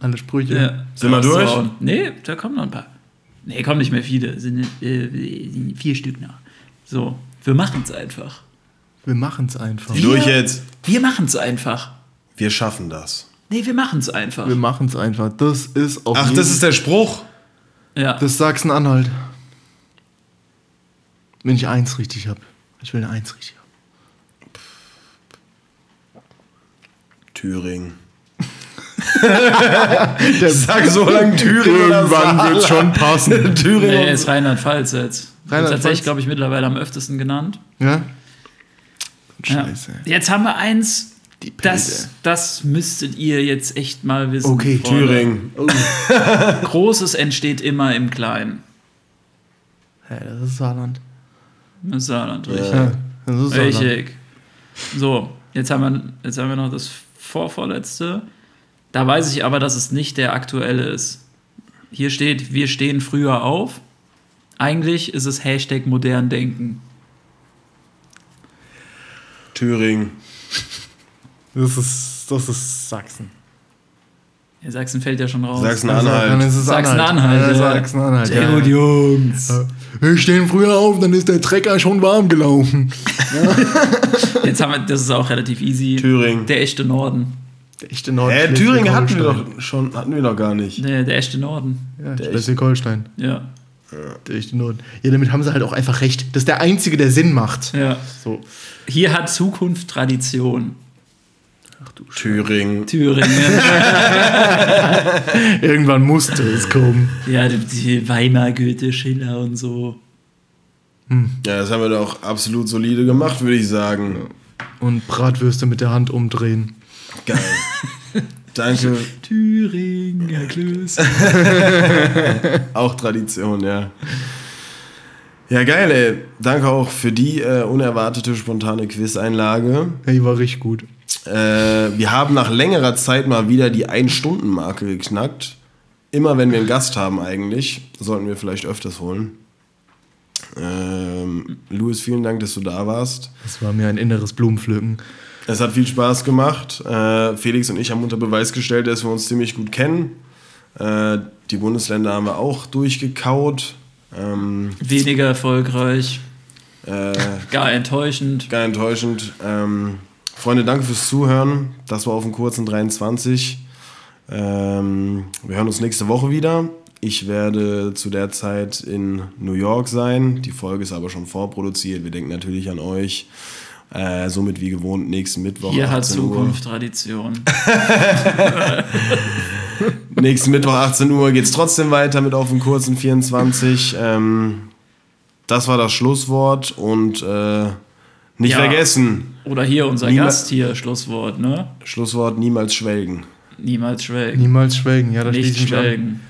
[SPEAKER 3] Alle Sprüche.
[SPEAKER 1] Ja,
[SPEAKER 2] Sind wir durch?
[SPEAKER 1] rauszuhauen. Nee, da kommen noch ein paar. Nee, kommen nicht mehr viele. Sind äh, sind vier Stück noch. So, wir machen's einfach.
[SPEAKER 3] Wir machen's einfach.
[SPEAKER 1] Wie?
[SPEAKER 2] Durch jetzt.
[SPEAKER 1] Wir machen's einfach.
[SPEAKER 2] Wir schaffen das.
[SPEAKER 1] Nee, wir machen's einfach.
[SPEAKER 3] Wir machen's einfach. Das ist auf
[SPEAKER 2] Ach,
[SPEAKER 3] jeden
[SPEAKER 2] das ist der Spruch?
[SPEAKER 1] ja.
[SPEAKER 3] Das Sachsen-Anhalt. Wenn ich eins richtig habe. Ich will eine Eins richtig haben.
[SPEAKER 2] Thüringen. Sag so lange Thüringen
[SPEAKER 3] Irgendwann wird's schon passen.
[SPEAKER 2] Thüringen.
[SPEAKER 1] nee, ist Rheinland-Pfalz jetzt. Wird
[SPEAKER 3] Rheinland-Pfalz?
[SPEAKER 1] tatsächlich, glaube ich, mittlerweile am öftesten genannt.
[SPEAKER 3] Ja?
[SPEAKER 1] Ja.
[SPEAKER 3] Scheiße.
[SPEAKER 1] Jetzt haben wir eins.
[SPEAKER 3] Die
[SPEAKER 1] Das, das müsstet ihr jetzt echt mal wissen.
[SPEAKER 3] Okay,
[SPEAKER 1] Freunde.
[SPEAKER 2] Thüringen.
[SPEAKER 1] Großes entsteht immer im Kleinen.
[SPEAKER 3] Ja, das ist Saarland.
[SPEAKER 1] Im Saarland, richtig.
[SPEAKER 3] Ja, das ist Saarland.
[SPEAKER 1] Richtig. So, jetzt haben, wir, jetzt haben wir noch das vorvorletzte. Da weiß ich aber, dass es nicht der aktuelle ist. Hier steht, wir stehen früher auf. Eigentlich ist es Hashtag modern denken.
[SPEAKER 2] Thüringen.
[SPEAKER 3] Das ist, das ist Sachsen.
[SPEAKER 1] Ja, Sachsen fällt ja schon raus.
[SPEAKER 2] Sachsen-Anhalt.
[SPEAKER 3] es
[SPEAKER 1] Sachsen-Anhalt,
[SPEAKER 3] Ja,
[SPEAKER 1] ja.
[SPEAKER 3] Sachsen-Anhalt. Ja. Wir stehen früher auf, dann ist der Trecker schon warm gelaufen.
[SPEAKER 1] Jetzt haben wir, das ist auch relativ easy.
[SPEAKER 2] Thüringen.
[SPEAKER 1] Der echte Norden.
[SPEAKER 3] Der echte Norden.
[SPEAKER 2] Hä, Thüringen hatten wir doch schon, hatten wir doch gar nicht.
[SPEAKER 1] Der, der echte Norden.
[SPEAKER 3] Ja, Schleswig-Holstein.
[SPEAKER 1] Ja.
[SPEAKER 3] Der echte Norden. Ja, damit haben sie halt auch einfach recht. Das ist der einzige, der Sinn macht.
[SPEAKER 1] ja.
[SPEAKER 3] So.
[SPEAKER 1] Hier hat Zukunft Tradition.
[SPEAKER 2] Thüringen.
[SPEAKER 1] Thüringen.
[SPEAKER 3] Irgendwann musste es kommen.
[SPEAKER 1] ja, die, Weimar, Goethe, Schiller und so.
[SPEAKER 2] Ja, das haben wir doch absolut solide gemacht, würde ich sagen.
[SPEAKER 3] Und Bratwürste mit der Hand umdrehen.
[SPEAKER 2] Geil. Danke.
[SPEAKER 1] Thüringer Klöß.
[SPEAKER 2] Auch Tradition, ja. Ja, geil, ey. Danke auch für die äh, unerwartete spontane Quiz-Einlage.
[SPEAKER 3] Ja, die war richtig gut.
[SPEAKER 2] Äh, wir haben nach längerer Zeit mal wieder die Ein-Stunden-Marke geknackt. Immer wenn wir einen Gast haben eigentlich, sollten wir vielleicht öfters holen. Ähm, Louis, vielen Dank, dass du da warst.
[SPEAKER 3] Das war mir ein inneres Blumenpflücken.
[SPEAKER 2] Es hat viel Spaß gemacht. Äh, Felix und ich haben unter Beweis gestellt, dass wir uns ziemlich gut kennen. Äh, die Bundesländer haben wir auch durchgekaut. Ähm,
[SPEAKER 1] Weniger erfolgreich.
[SPEAKER 2] äh,
[SPEAKER 1] Gar enttäuschend.
[SPEAKER 2] Gar enttäuschend. Ähm, Freunde, danke fürs Zuhören. Das war auf dem kurzen 23. Ähm, wir hören uns nächste Woche wieder. Ich werde zu der Zeit in New York sein. Die Folge ist aber schon vorproduziert. Wir denken natürlich an euch. Äh, somit wie gewohnt nächsten Mittwoch.
[SPEAKER 1] Hier hat
[SPEAKER 2] 18 Uhr.
[SPEAKER 1] Zukunft Tradition.
[SPEAKER 2] Nächsten Mittwoch 18 Uhr geht es trotzdem weiter mit auf dem kurzen 24. Ähm, das war das Schlusswort und äh, nicht
[SPEAKER 1] Ja.
[SPEAKER 2] vergessen,
[SPEAKER 1] Oder hier unser
[SPEAKER 2] Niema-
[SPEAKER 1] Gast hier, Schlusswort, ne?
[SPEAKER 2] Schlusswort niemals schwelgen.
[SPEAKER 1] Niemals schwelgen.
[SPEAKER 3] Niemals schwelgen. Ja, da schließe
[SPEAKER 1] Nicht
[SPEAKER 3] ich mich an.
[SPEAKER 1] schwelgen.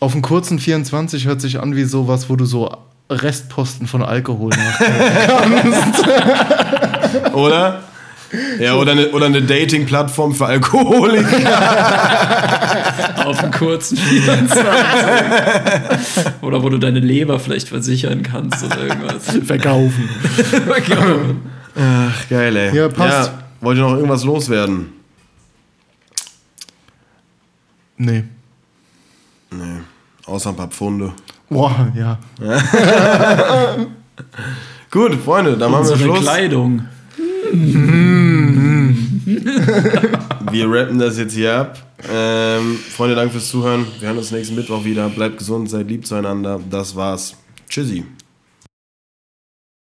[SPEAKER 3] Auf dem kurzen 24 hört sich an wie sowas, wo du so Restposten von Alkohol machst.
[SPEAKER 2] Oder? Ja, oder eine, oder eine Dating-Plattform für Alkoholiker.
[SPEAKER 1] Auf einen kurzen 24. Oder wo du deine Leber vielleicht versichern kannst oder irgendwas.
[SPEAKER 3] Verkaufen.
[SPEAKER 2] Ach, geil, ey.
[SPEAKER 3] Ja, passt.
[SPEAKER 2] Ja, wollt ihr noch irgendwas loswerden?
[SPEAKER 3] Nee.
[SPEAKER 2] Nee. Außer ein paar Pfunde.
[SPEAKER 3] Boah, ja.
[SPEAKER 2] Gut, Freunde, dann machen wir Schluss.
[SPEAKER 1] Kleidung.
[SPEAKER 2] Wir rappen das jetzt hier ab. Ähm, Freunde, danke fürs Zuhören. Wir hören uns nächsten Mittwoch wieder. Bleibt gesund, seid lieb zueinander. Das war's. Tschüssi.